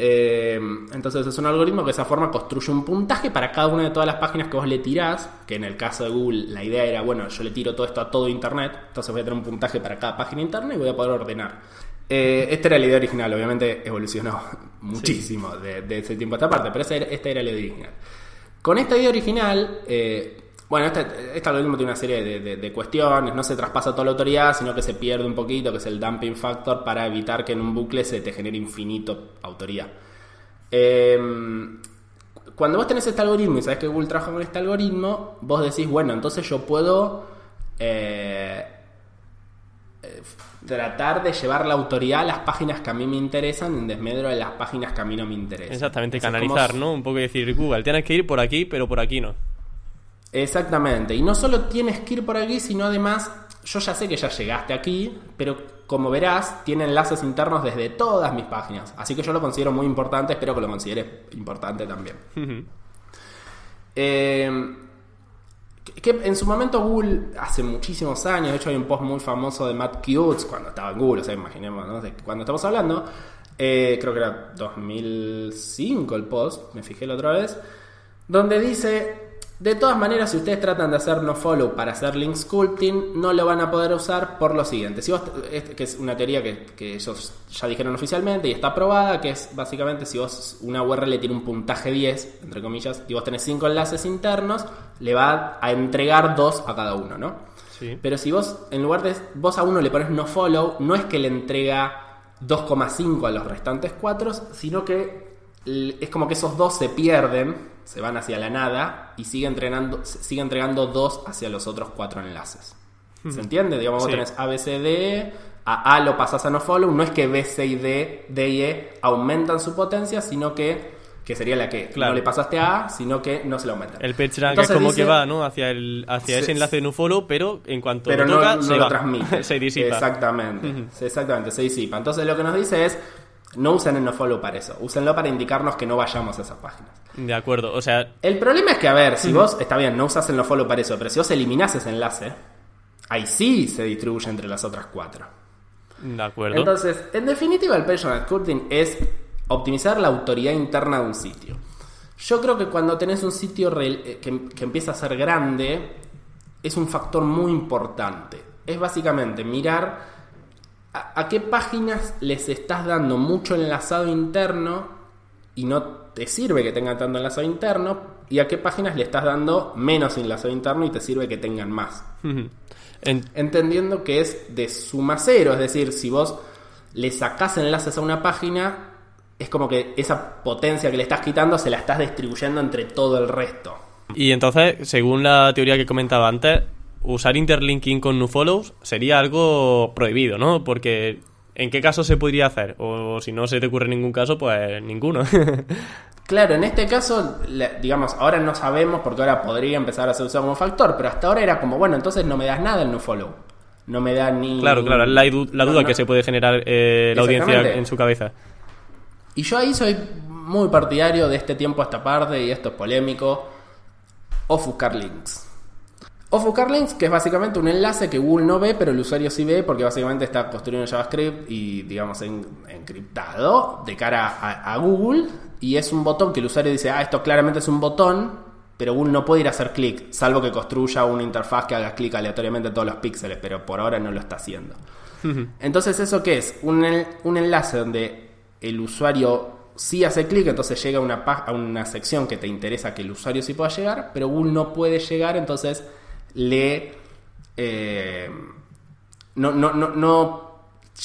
Eh, entonces es un algoritmo que de esa forma construye un puntaje para cada una de todas las páginas que vos le tirás, que en el caso de Google la idea era, bueno, yo le tiro todo esto a todo Internet, entonces voy a tener un puntaje para cada página interna y voy a poder ordenar. Eh, esta era la idea original, obviamente evolucionó *laughs* muchísimo de, de ese tiempo a esta parte, pero esa era- esta era la idea original. Con esta idea original, eh, bueno, este, este algoritmo tiene una serie de, de- de cuestiones, no se traspasa toda la autoridad, sino que se pierde un poquito, que es el dumping factor, para evitar que en un bucle se te genere infinito autoridad. Eh, cuando vos tenés este algoritmo y sabés que Google trabaja con este algoritmo, vos decís, bueno, entonces yo puedo eh, eh, tratar de llevar la autoridad a las páginas que a mí me interesan en desmedro de las páginas que a mí no me interesan. Exactamente, como canalizar, ¿no? Un poco decir, Google, tienes que ir por aquí, pero por aquí no. Exactamente. Y no solo tienes que ir por aquí, sino además, yo ya sé que ya llegaste aquí, pero como verás, tiene enlaces internos desde todas mis páginas. Así que yo lo considero muy importante, espero que lo consideres importante también. Eh, que- en su momento Google, hace muchísimos años, de hecho hay un post muy famoso de Matt Cutts, cuando estaba en Google, o sea, imaginemos, ¿no? De cuando estamos hablando, eh, creo que era 2005 el post, me fijé la otra vez, donde dice, de todas maneras, si ustedes tratan de hacer no follow para hacer link sculpting, no lo van a poder usar por lo siguiente. Si vos, es- que es una teoría que, que ellos ya dijeron oficialmente y está aprobada, que es básicamente si vos una URL tiene un puntaje 10, entre comillas, y vos tenés 5 enlaces internos, le va a entregar 2 a cada uno, ¿no? Sí. Pero si vos, en lugar de vos a uno le pones no follow, no es que le entrega 2,5 a los restantes 4, sino que es como que esos dos se pierden, se van hacia la nada y sigue entrenando, sigue entregando 2 hacia los otros 4 enlaces. ¿Se entiende? Digamos, vos Sí. tenés A, B, C, D, a A lo pasás a no follow, no es que B, C y D, D y E aumentan su potencia, sino que, que sería la que Claro. no le pasaste a A, sino que no se la aumentan. El es Entonces como dice- que va, ¿no? Hacia, el, hacia ese enlace de nofollow, pero en cuanto pero lo no, toca, no se lo va. transmite. *laughs* se disipa. Exactamente. Exactamente, se disipa. Entonces lo que nos dice es, no usen el nofollow para eso, úsenlo para indicarnos que no vayamos a esas páginas. De acuerdo, o sea, El problema es que, a ver, si vos, está bien, no usas el nofollow para eso, pero si vos eliminás ese enlace, ahí sí se distribuye entre las otras cuatro. de acuerdo. Entonces, en definitiva, el personal sculpting es optimizar la autoridad interna de un sitio. Yo creo que cuando tenés un sitio eh, que, que empieza a ser grande, es un factor muy importante. Es básicamente mirar a, a qué páginas les estás dando mucho enlazado interno y no te sirve que tengan tanto enlazado interno, y a qué páginas le estás dando menos enlazado interno y te sirve que tengan más entendiendo que es de suma cero, es decir, si vos le sacás enlaces a una página, es como que esa potencia que le estás quitando se la estás distribuyendo entre todo el resto. Y entonces, según la teoría que comentaba antes, usar interlinking con nofollows sería algo prohibido, ¿no? Porque ¿en qué caso se podría hacer? O si no se te ocurre ningún caso, pues ninguno. *laughs* Claro, en este caso, digamos, ahora no sabemos porque ahora podría empezar a ser usado como factor, pero hasta ahora era como, bueno, entonces no me das nada el nofollow. No me da ni... claro, claro, la, la duda no. que se puede generar eh, la audiencia en su cabeza. Y yo ahí soy muy partidario de este tiempo a esta parte, y esto es polémico, ofuscar links. Ofuscar links, que es básicamente un enlace que Google no ve, pero el usuario sí ve, porque básicamente está construido en JavaScript y, digamos, en- encriptado de cara a, a Google, y es un botón que el usuario dice, ah, esto claramente es un botón, pero Google no puede ir a hacer clic, salvo que construya una interfaz que haga clic aleatoriamente en todos los píxeles, pero por ahora no lo está haciendo. *laughs* Entonces, ¿eso qué es? Un, un enlace donde el usuario sí hace clic, entonces llega a una, a una sección que te interesa que el usuario sí pueda llegar, pero Google no puede llegar, entonces le... eh, no, no, no, no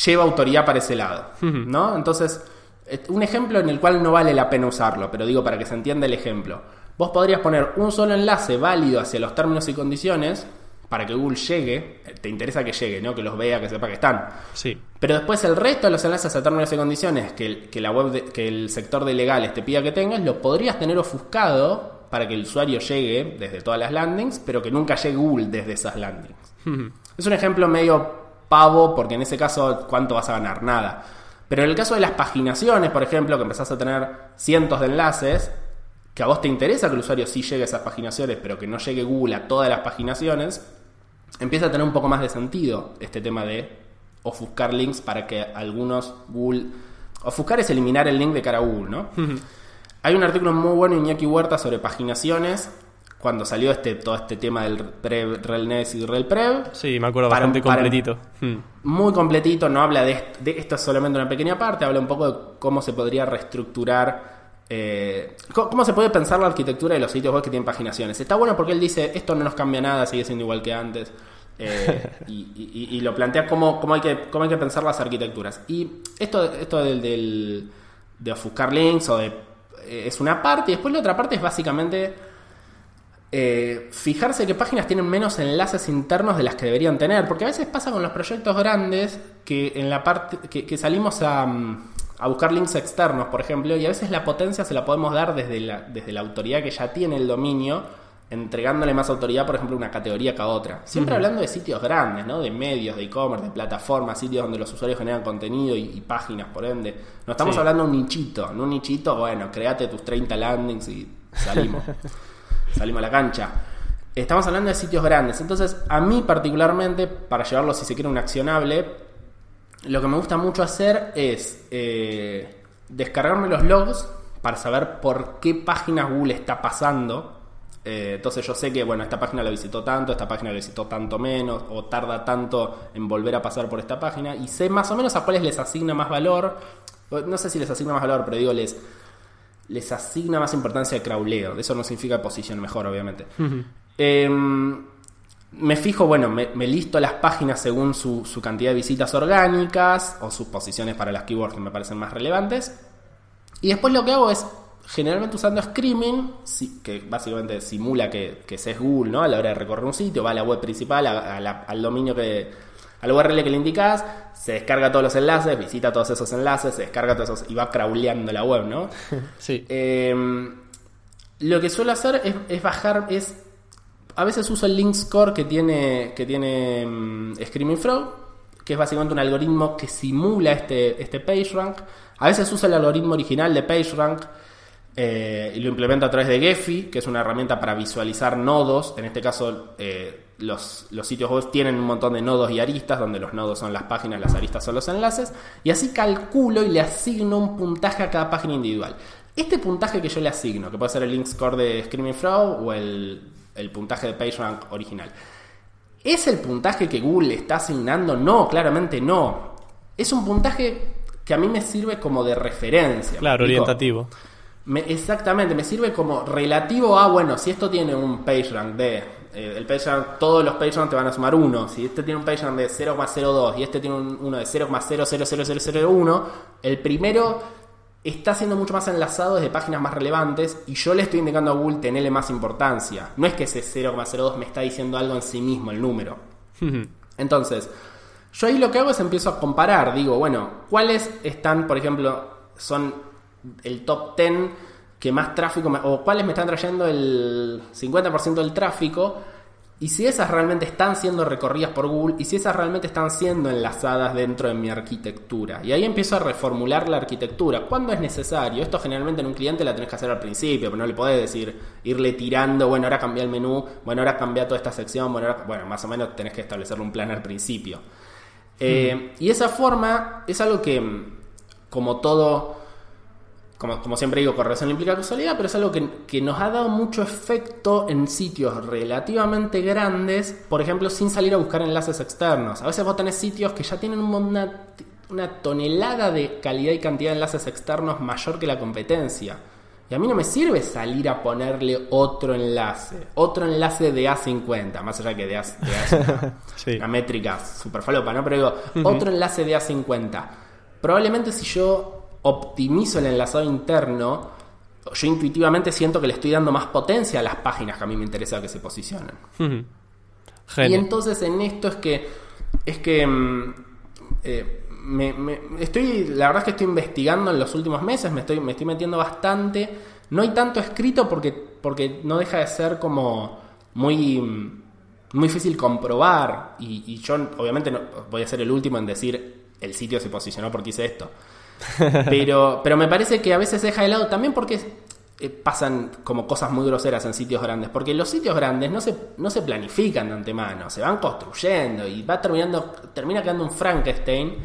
lleva autoridad para ese lado, ¿no? Entonces, eh, un ejemplo en el cual no vale la pena usarlo, pero digo para que se entienda el ejemplo. Vos podrías poner un solo enlace válido hacia los términos y condiciones para que Google llegue, eh, te interesa que llegue, ¿no? Que los vea, que sepa que están. Sí. Pero después el resto de los enlaces a términos y condiciones que, el- que la web de- que el sector de legales te pida que tengas, lo podrías tener ofuscado para que el usuario llegue desde todas las landings, pero que nunca llegue Google desde esas landings. Es un ejemplo medio pavo, porque en ese caso, ¿cuánto vas a ganar? Nada. Pero en el caso de las paginaciones, por ejemplo, que empezás a tener cientos de enlaces, que a vos te interesa que el usuario sí llegue a esas paginaciones, pero que no llegue Google a todas las paginaciones, empieza a tener un poco más de sentido este tema de ofuscar links para que algunos Google... Ofuscar es eliminar el link de cara a Google, ¿no? Hay un artículo muy bueno de Iñaki Huerta sobre paginaciones, cuando salió este todo este tema del Prev, y RelPrev. Sí, me acuerdo Para- bastante para- completito. Hmm. Muy completito, no habla de, de esto es solamente una pequeña parte, habla un poco de cómo se podría reestructurar, eh, cómo se puede pensar la arquitectura de los sitios web que tienen paginaciones. Está bueno porque él dice, esto no nos cambia nada, sigue siendo igual que antes. eh, *laughs* y, y- y lo plantea cómo, cómo hay que, cómo hay que pensar las arquitecturas. Y esto, esto del, del- de ofuscar links o de, es una parte, y después la otra parte es básicamente eh, fijarse que páginas tienen menos enlaces internos de las que deberían tener. Porque a veces pasa con los proyectos grandes que en la parte que, que salimos a, mm, a buscar links externos, por ejemplo, y a veces la potencia se la podemos dar desde la, desde la autoridad que ya tiene el dominio, entregándole más autoridad, por ejemplo, a una categoría que a otra. Siempre hablando de sitios grandes, ¿no? De medios, de e-commerce, de plataformas, sitios donde los usuarios generan contenido y, y páginas, por ende. No estamos Sí. hablando de un nichito. En un nichito, bueno, créate tus 30 landings y salimos. *laughs* salimos a la cancha. Estamos hablando de sitios grandes. Entonces, a mí particularmente, para llevarlo, si se quiere, un accionable, lo que me gusta mucho hacer es eh, descargarme los logs para saber por qué páginas Google está pasando. Eh, entonces yo sé que, bueno, esta página la visitó tanto, esta página la visitó tanto menos, o tarda tanto en volver a pasar por esta página, y sé más o menos a cuáles les asigna más valor. No sé si les asigna más valor, pero digo, les, les asigna más importancia al crawleo. Eso no significa posición mejor, obviamente. Em, me fijo, bueno, me, me listo las páginas según su, su cantidad de visitas orgánicas o sus posiciones para las keywords que me parecen más relevantes. Y después lo que hago es, generalmente usando Screaming, que básicamente simula que, que es Google, ¿no? A la hora de recorrer un sitio, va a la web principal, a- a la- al dominio que, al URL que le indicas, se descarga todos los enlaces, visita todos esos enlaces, se descarga todos esos y va crawleando la web, ¿no? *laughs* Sí. Eh, lo que suelo hacer es, es bajar, es a veces uso el link score que tiene que tiene mm, Screaming Frog, que es básicamente un algoritmo que simula este, este PageRank. A veces uso el algoritmo original de PageRank eh, y lo implemento a través de Gephi, que es una herramienta para visualizar nodos. En este caso, eh, los, los sitios web tienen un montón de nodos y aristas, donde los nodos son las páginas, las aristas son los enlaces, y así calculo y le asigno un puntaje a cada página individual. Este puntaje que yo le asigno, que puede ser el link score de Screaming Frog o el, el puntaje de PageRank original, ¿es el puntaje que Google le está asignando? No, claramente no. Es un puntaje que a mí me sirve como de referencia. ¿me Claro, orientativo. Me- exactamente, me sirve como relativo a, bueno, si esto tiene un PageRank de, eh, el PageRank, todos los PageRank te van a sumar uno, si este tiene un PageRank de 0,02 y este tiene un- uno de 0,000001, el primero está siendo mucho más enlazado desde páginas más relevantes y yo le estoy indicando a Google tenerle más importancia. No es que ese 0,02 me está diciendo algo en sí mismo, el número. *laughs* Entonces, yo ahí lo que hago es empiezo a comparar. Digo, bueno, ¿cuáles están, por ejemplo, son el top 10 que más tráfico, o cuáles me están trayendo el 50% del tráfico? Y si esas realmente están siendo recorridas por Google y si esas realmente están siendo enlazadas dentro de mi arquitectura. Y ahí empiezo a reformular la arquitectura. ¿Cuándo es necesario? Esto generalmente en un cliente la tenés que hacer al principio, pero no le podés decir, irle tirando, bueno, ahora cambia el menú, bueno, ahora cambia toda esta sección, bueno, ahora- bueno, más o menos tenés que establecerle un plan al principio. Eh, Y esa forma es algo que, mm, como todo, como, como siempre digo, correlación implica causalidad, pero es algo que, que nos ha dado mucho efecto en sitios relativamente grandes, por ejemplo, sin salir a buscar enlaces externos. A veces vos tenés sitios que ya tienen una, una tonelada de calidad y cantidad de enlaces externos mayor que la competencia. Y a mí no me sirve salir a ponerle otro enlace, otro enlace de A50, más allá que de A, de una, *laughs* métrica super falopa, ¿no? Pero digo, otro enlace de A50. Probablemente si yo optimizo el enlazado interno, yo intuitivamente siento que le estoy dando más potencia a las páginas que a mí me interesa que se posicionen. Y entonces en esto es que es que mm, eh, me, estoy, la verdad es que estoy investigando en los últimos meses, me estoy, me estoy metiendo bastante. No hay tanto escrito porque, porque no deja de ser como muy, muy difícil comprobar. Y, yo obviamente no, voy a ser el último en decir el sitio se posicionó porque hice esto. *laughs* Pero, pero me parece que a veces deja de lado también porque eh, pasan como cosas muy groseras en sitios grandes, porque los sitios grandes no se, no se planifican de antemano, se van construyendo y va terminando, termina quedando un Frankenstein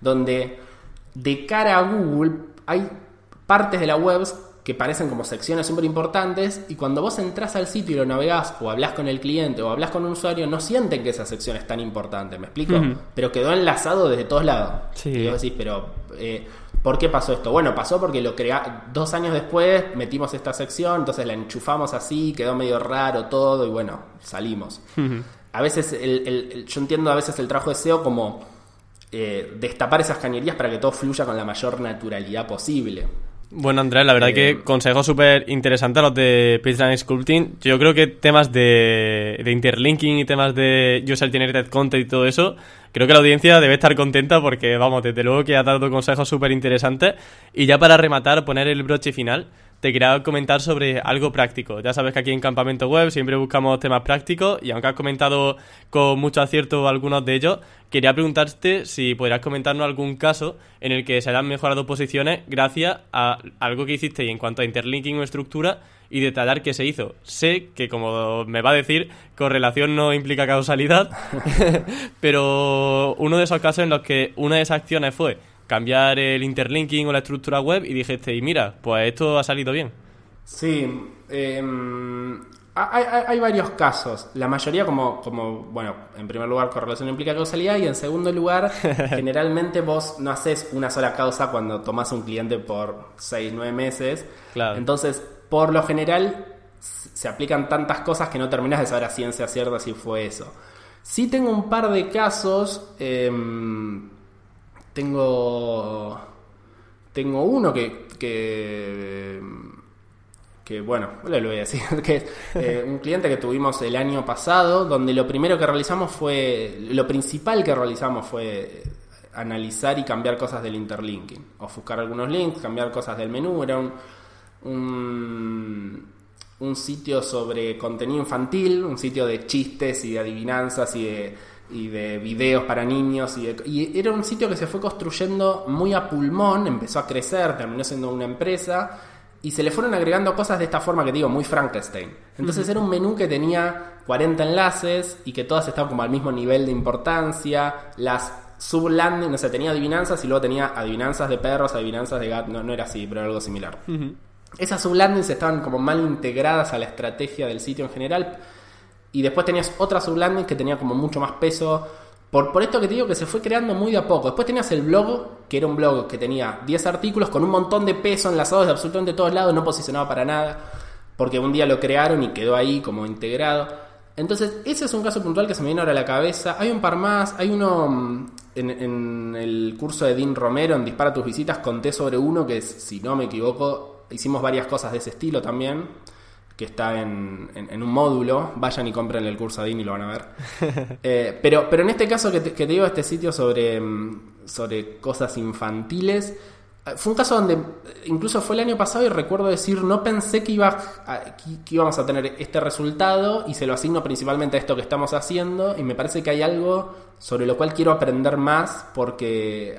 donde de cara a Google hay partes de la web que parecen como secciones súper importantes y cuando vos entras al sitio y lo navegás o hablas con el cliente o hablas con un usuario no sienten que esa sección es tan importante, ¿me explico? Pero quedó enlazado desde todos lados. Y vos decís, pero eh, ¿por qué pasó esto? Bueno, pasó porque lo crea dos años después metimos esta sección, entonces la enchufamos así, quedó medio raro todo y bueno, salimos. A veces, yo entiendo a veces el trabajo de SEO como eh, destapar esas cañerías para que todo fluya con la mayor naturalidad posible. Bueno, Andrés, la verdad que eh, consejos súper interesantes los de PageLine Sculpting. Yo creo que temas de, de, interlinking y temas de user generated content y todo eso, creo que la audiencia debe estar contenta porque, vamos, desde luego que ha dado consejos súper interesantes. Y ya para rematar, poner el broche final, te quería comentar sobre algo práctico. Ya sabes que aquí en Campamento Web siempre buscamos temas prácticos y aunque has comentado con mucho acierto algunos de ellos, quería preguntarte si podrías comentarnos algún caso en el que se hayan mejorado posiciones gracias a algo que hiciste en cuanto a interlinking o estructura y detallar qué se hizo. Sé que, como me va a decir, correlación no implica causalidad, *laughs* pero uno de esos casos en los que una de esas acciones fue cambiar el interlinking o la estructura web y dijiste, y mira, pues esto ha salido bien. Sí, em, hay, varios casos. La mayoría como, como, bueno, en primer lugar correlación implica causalidad y en segundo lugar, *laughs* generalmente vos no haces una sola causa cuando tomás un cliente por 6, 9 meses. Claro. Entonces, por lo general, se aplican tantas cosas que no terminas de saber a ciencia cierta si fue eso. Sí tengo un par de casos... Eh, tengo. Tengo uno que. que, que bueno, le voy a decir, *laughs* que eh, un cliente que tuvimos el año pasado, donde lo primero que realizamos fue. Lo principal que realizamos fue analizar y cambiar cosas del interlinking. Ofuscar algunos links, cambiar cosas del menú. Era un, un, un, sitio sobre contenido infantil, un sitio de chistes y de adivinanzas y de y de videos para niños. Y, era un sitio que se fue construyendo muy a pulmón, empezó a crecer, terminó siendo una empresa. Y se le fueron agregando cosas de esta forma que digo, muy Frankenstein. Entonces era un menú que tenía 40 enlaces y que todas estaban como al mismo nivel de importancia. Las sublanding, no sé, tenía adivinanzas y luego tenía adivinanzas de perros, adivinanzas de gatos. No, no era así, pero era algo similar. Esas sublandings estaban como mal integradas a la estrategia del sitio en general y después tenías otra sublanding que tenía como mucho más peso. Por, por esto que te digo que se fue creando muy de a poco. Después tenías el blog, que era un blog que tenía 10 artículos con un montón de peso enlazados de absolutamente todos lados, no posicionaba para nada, porque un día lo crearon y quedó ahí como integrado. Entonces, ese es un caso puntual que se me viene ahora a la cabeza. Hay un par más, hay uno mm, en, en el curso de Dean Romero, en Dispara tus visitas, conté sobre uno que, si no me equivoco, hicimos varias cosas de ese estilo también que está en, un módulo. Vayan y compren el curso DIN y lo van a ver. *laughs* Eh, pero, pero en este caso que te, digo, este sitio sobre, mm, sobre cosas infantiles, eh, fue un caso donde incluso fue el año pasado y recuerdo decir, no pensé que, iba que, íbamos a tener este resultado y se lo asigno principalmente a esto que estamos haciendo y me parece que hay algo sobre lo cual quiero aprender más porque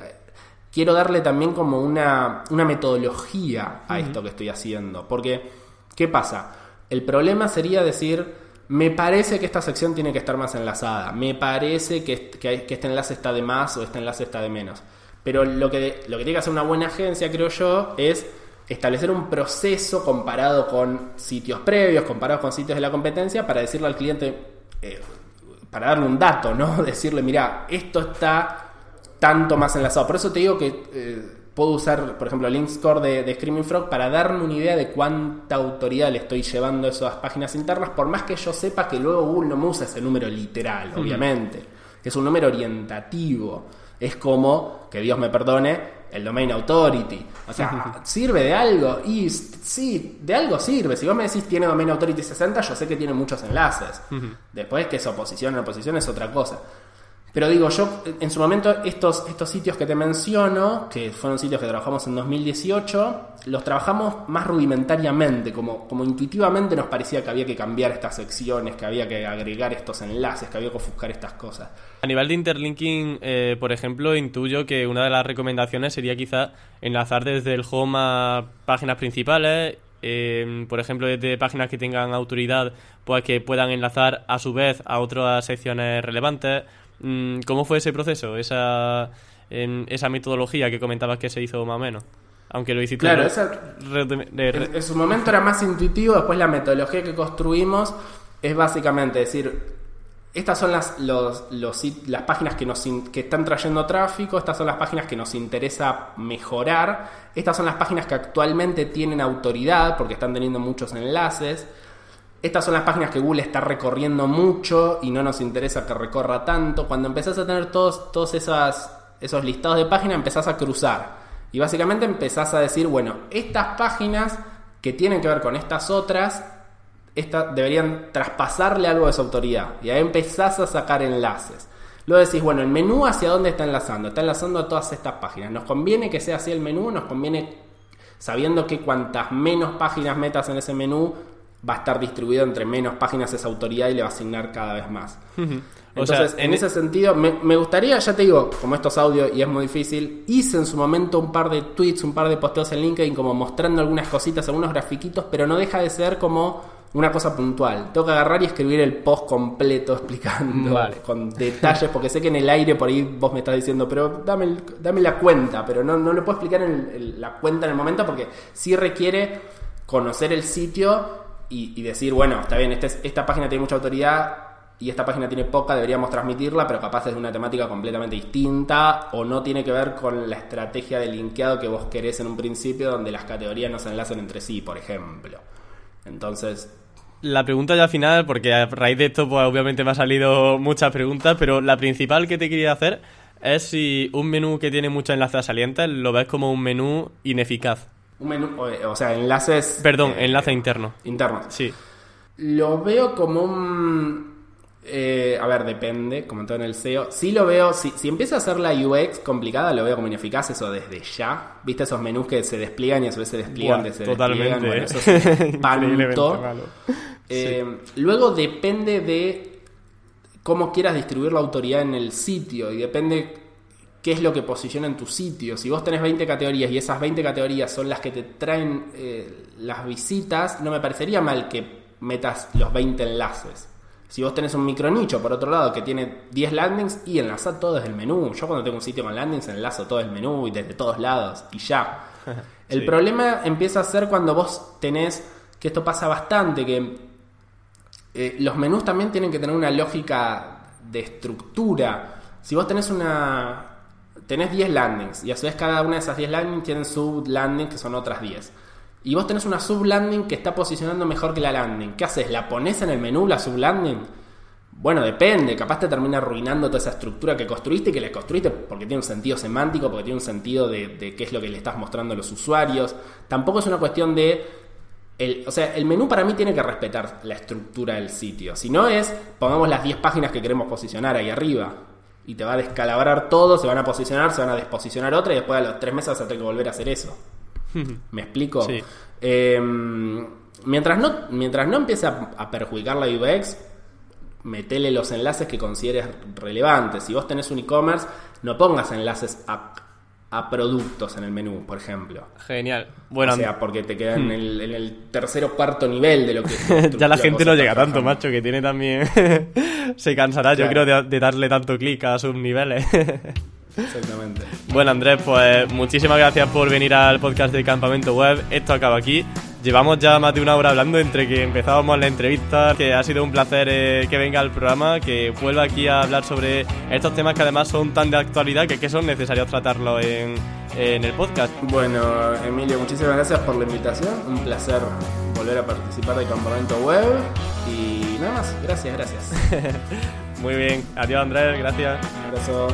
quiero darle también como una, una metodología a esto que estoy haciendo. Porque, ¿qué pasa? El problema sería decir, me parece que esta sección tiene que estar más enlazada, me parece que, este enlace está de más o este enlace está de menos. Pero lo que, lo que tiene que hacer una buena agencia, creo yo, es establecer un proceso comparado con sitios previos, comparado con sitios de la competencia, para decirle al cliente, eh, para darle un dato, ¿no? *laughs* Decirle, mira, esto está tanto más enlazado. Por eso te digo que... Eh, puedo usar, por ejemplo, el score de, de, Screaming Frog para darme una idea de cuánta autoridad le estoy llevando a esas páginas internas, por más que yo sepa que luego Google no me usa ese número literal, obviamente. Es un número orientativo. Es como, que Dios me perdone, el Domain Authority. O sea, ¿sirve de algo? Y sí, de algo sirve. Si vos me decís tiene Domain Authority 60, yo sé que tiene muchos enlaces. Después que es oposición o oposición es otra cosa. Pero digo, yo en su momento estos, estos sitios que te menciono, que fueron sitios que trabajamos en 2018, los trabajamos más rudimentariamente, como, como intuitivamente nos parecía que había que cambiar estas secciones, que había que agregar estos enlaces, que había que ofuscar estas cosas. A nivel de interlinking, eh, por ejemplo, intuyo que una de las recomendaciones sería quizá enlazar desde el home a páginas principales eh, por ejemplo, desde páginas que tengan autoridad, pues que puedan enlazar a su vez a otras secciones relevantes. Mm, ¿Cómo fue ese proceso, esa, esa metodología que comentabas que se hizo más o menos? Aunque lo hiciste... Claro, en, su momento era más intuitivo, después la metodología que construimos es básicamente decir, estas son las, los, las páginas que, nos que están trayendo tráfico, estas son las páginas que nos interesa mejorar, estas son las páginas que actualmente tienen autoridad porque están teniendo muchos enlaces. Estas son las páginas que Google está recorriendo mucho y no nos interesa que recorra tanto. Cuando empezás a tener todos, todos esos listados de páginas, empezás a cruzar. Y básicamente empezás a decir, bueno, estas páginas que tienen que ver con estas otras, deberían traspasarle algo de su autoridad. Y ahí empezás a sacar enlaces. Luego decís, bueno, el menú hacia dónde está enlazando. Está enlazando a todas estas páginas. Nos conviene que sea así el menú, nos conviene sabiendo que cuantas menos páginas metas en ese menú, va a estar distribuido entre menos páginas esa autoridad y le va a asignar cada vez más. Entonces, en, ese sentido, me, gustaría, ya te digo, como esto es audio y es muy difícil, hice en su momento un par de tweets, un par de posteos en LinkedIn como mostrando algunas cositas, algunos grafiquitos, pero no deja de ser como una cosa puntual. Tengo que agarrar y escribir el post completo explicando con detalles, porque sé que en el aire por ahí vos me estás diciendo, pero dame, dame la cuenta, pero no, no le puedo explicar en la cuenta en el momento porque sí requiere conocer el sitio y, decir, bueno, está bien, este esta página tiene mucha autoridad y esta página tiene poca, deberíamos transmitirla, pero capaz es de una temática completamente distinta o no tiene que ver con la estrategia de linkeado que vos querés en un principio, donde las categorías no se enlazan entre sí, por ejemplo. Entonces, la pregunta ya final, porque a raíz de esto, pues obviamente me ha salido muchas preguntas, pero la principal que te quería hacer es si un menú que tiene muchos enlaces salientes lo ves como un menú ineficaz. Un menú, o, sea, enlaces. Perdón, eh, enlace interno. Interno. Sí. Lo veo como un. Eh, a ver, depende, como todo en el SEO. Sí lo veo, si, si empieza a ser la UX complicada, lo veo como ineficaz, eso desde ya. ¿Viste esos menús que se despliegan y a su vez se despliegan? de se totalmente. Bueno, eso *laughs* es eh, Luego depende de cómo quieras distribuir la autoridad en el sitio y depende qué es lo que posiciona en tu sitio. Si vos tenés 20 categorías y esas 20 categorías son las que te traen eh, las visitas, no me parecería mal que metas los 20 enlaces. Si vos tenés un micronicho, por otro lado, que tiene 10 landings y enlaza todo desde el menú. Yo cuando tengo un sitio con landings enlazo todo el menú y desde todos lados y ya. *laughs* El problema empieza a ser cuando vos tenés, que esto pasa bastante, que eh, los menús también tienen que tener una lógica de estructura. Si vos tenés una, tenés 10 landings y a su vez cada una de esas 10 landings tienen sub landing que son otras 10. Y vos tenés una sub landing que está posicionando mejor que la landing. ¿Qué haces? ¿La pones en el menú la sub landing? Bueno, depende, capaz te termina arruinando toda esa estructura que construiste y que le construiste porque tiene un sentido semántico, porque tiene un sentido de, qué es lo que le estás mostrando a los usuarios. Tampoco es una cuestión de el, o sea, el menú para mí tiene que respetar la estructura del sitio. Si no es, pongamos las 10 páginas que queremos posicionar ahí arriba y te va a descalabrar todo, se van a posicionar, se van a desposicionar otra y después a los tres meses vas a tener que volver a hacer eso. *laughs* ¿Me explico? Em, mientras, no, mientras no empiece a, perjudicar la UX, metele los enlaces que consideres relevantes. Si vos tenés un e-commerce, no pongas enlaces a, productos en el menú, por ejemplo. Genial. Bueno, o sea, porque te quedan hmm. en, el, tercer o cuarto nivel de lo que... *laughs* ya la gente no llega tanto, macho, que tiene también... *laughs* Se cansará, yo creo, de, darle tanto clic a sus niveles. *laughs* Exactamente. Bueno, Andrés, pues muchísimas gracias por venir al podcast de Campamento Web. Esto acaba aquí. Llevamos ya más de una hora hablando entre que empezábamos la entrevista, que ha sido un placer eh, que venga al programa, que vuelva aquí a hablar sobre estos temas que además son tan de actualidad que, que son necesarios tratarlos en, en el podcast. Bueno, Emilio, muchísimas gracias por la invitación. Un placer volver a participar del campamento web. Y nada más, gracias, gracias. *laughs* Muy bien, adiós Andrés, gracias. Un abrazo.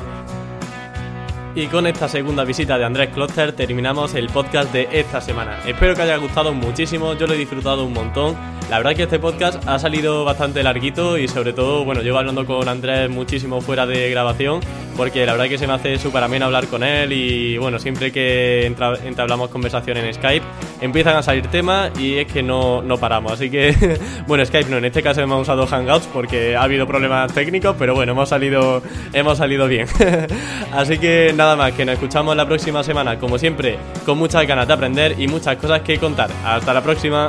Y con esta segunda visita de Andrés Kloster terminamos el podcast de esta semana. Espero que haya gustado muchísimo, yo lo he disfrutado un montón. La verdad que este podcast ha salido bastante larguito y sobre todo, bueno, llevo hablando con Andrés muchísimo fuera de grabación porque la verdad que se me hace súper ameno hablar con él y bueno, siempre que entablamos conversación en Skype empiezan a salir temas y es que no, no paramos. Así que, *laughs* bueno, Skype no, en este caso hemos usado Hangouts porque ha habido problemas técnicos, pero bueno, hemos salido, hemos salido bien. *laughs* Así que nada más, que nos escuchamos la próxima semana, como siempre, con muchas ganas de aprender y muchas cosas que contar. Hasta la próxima.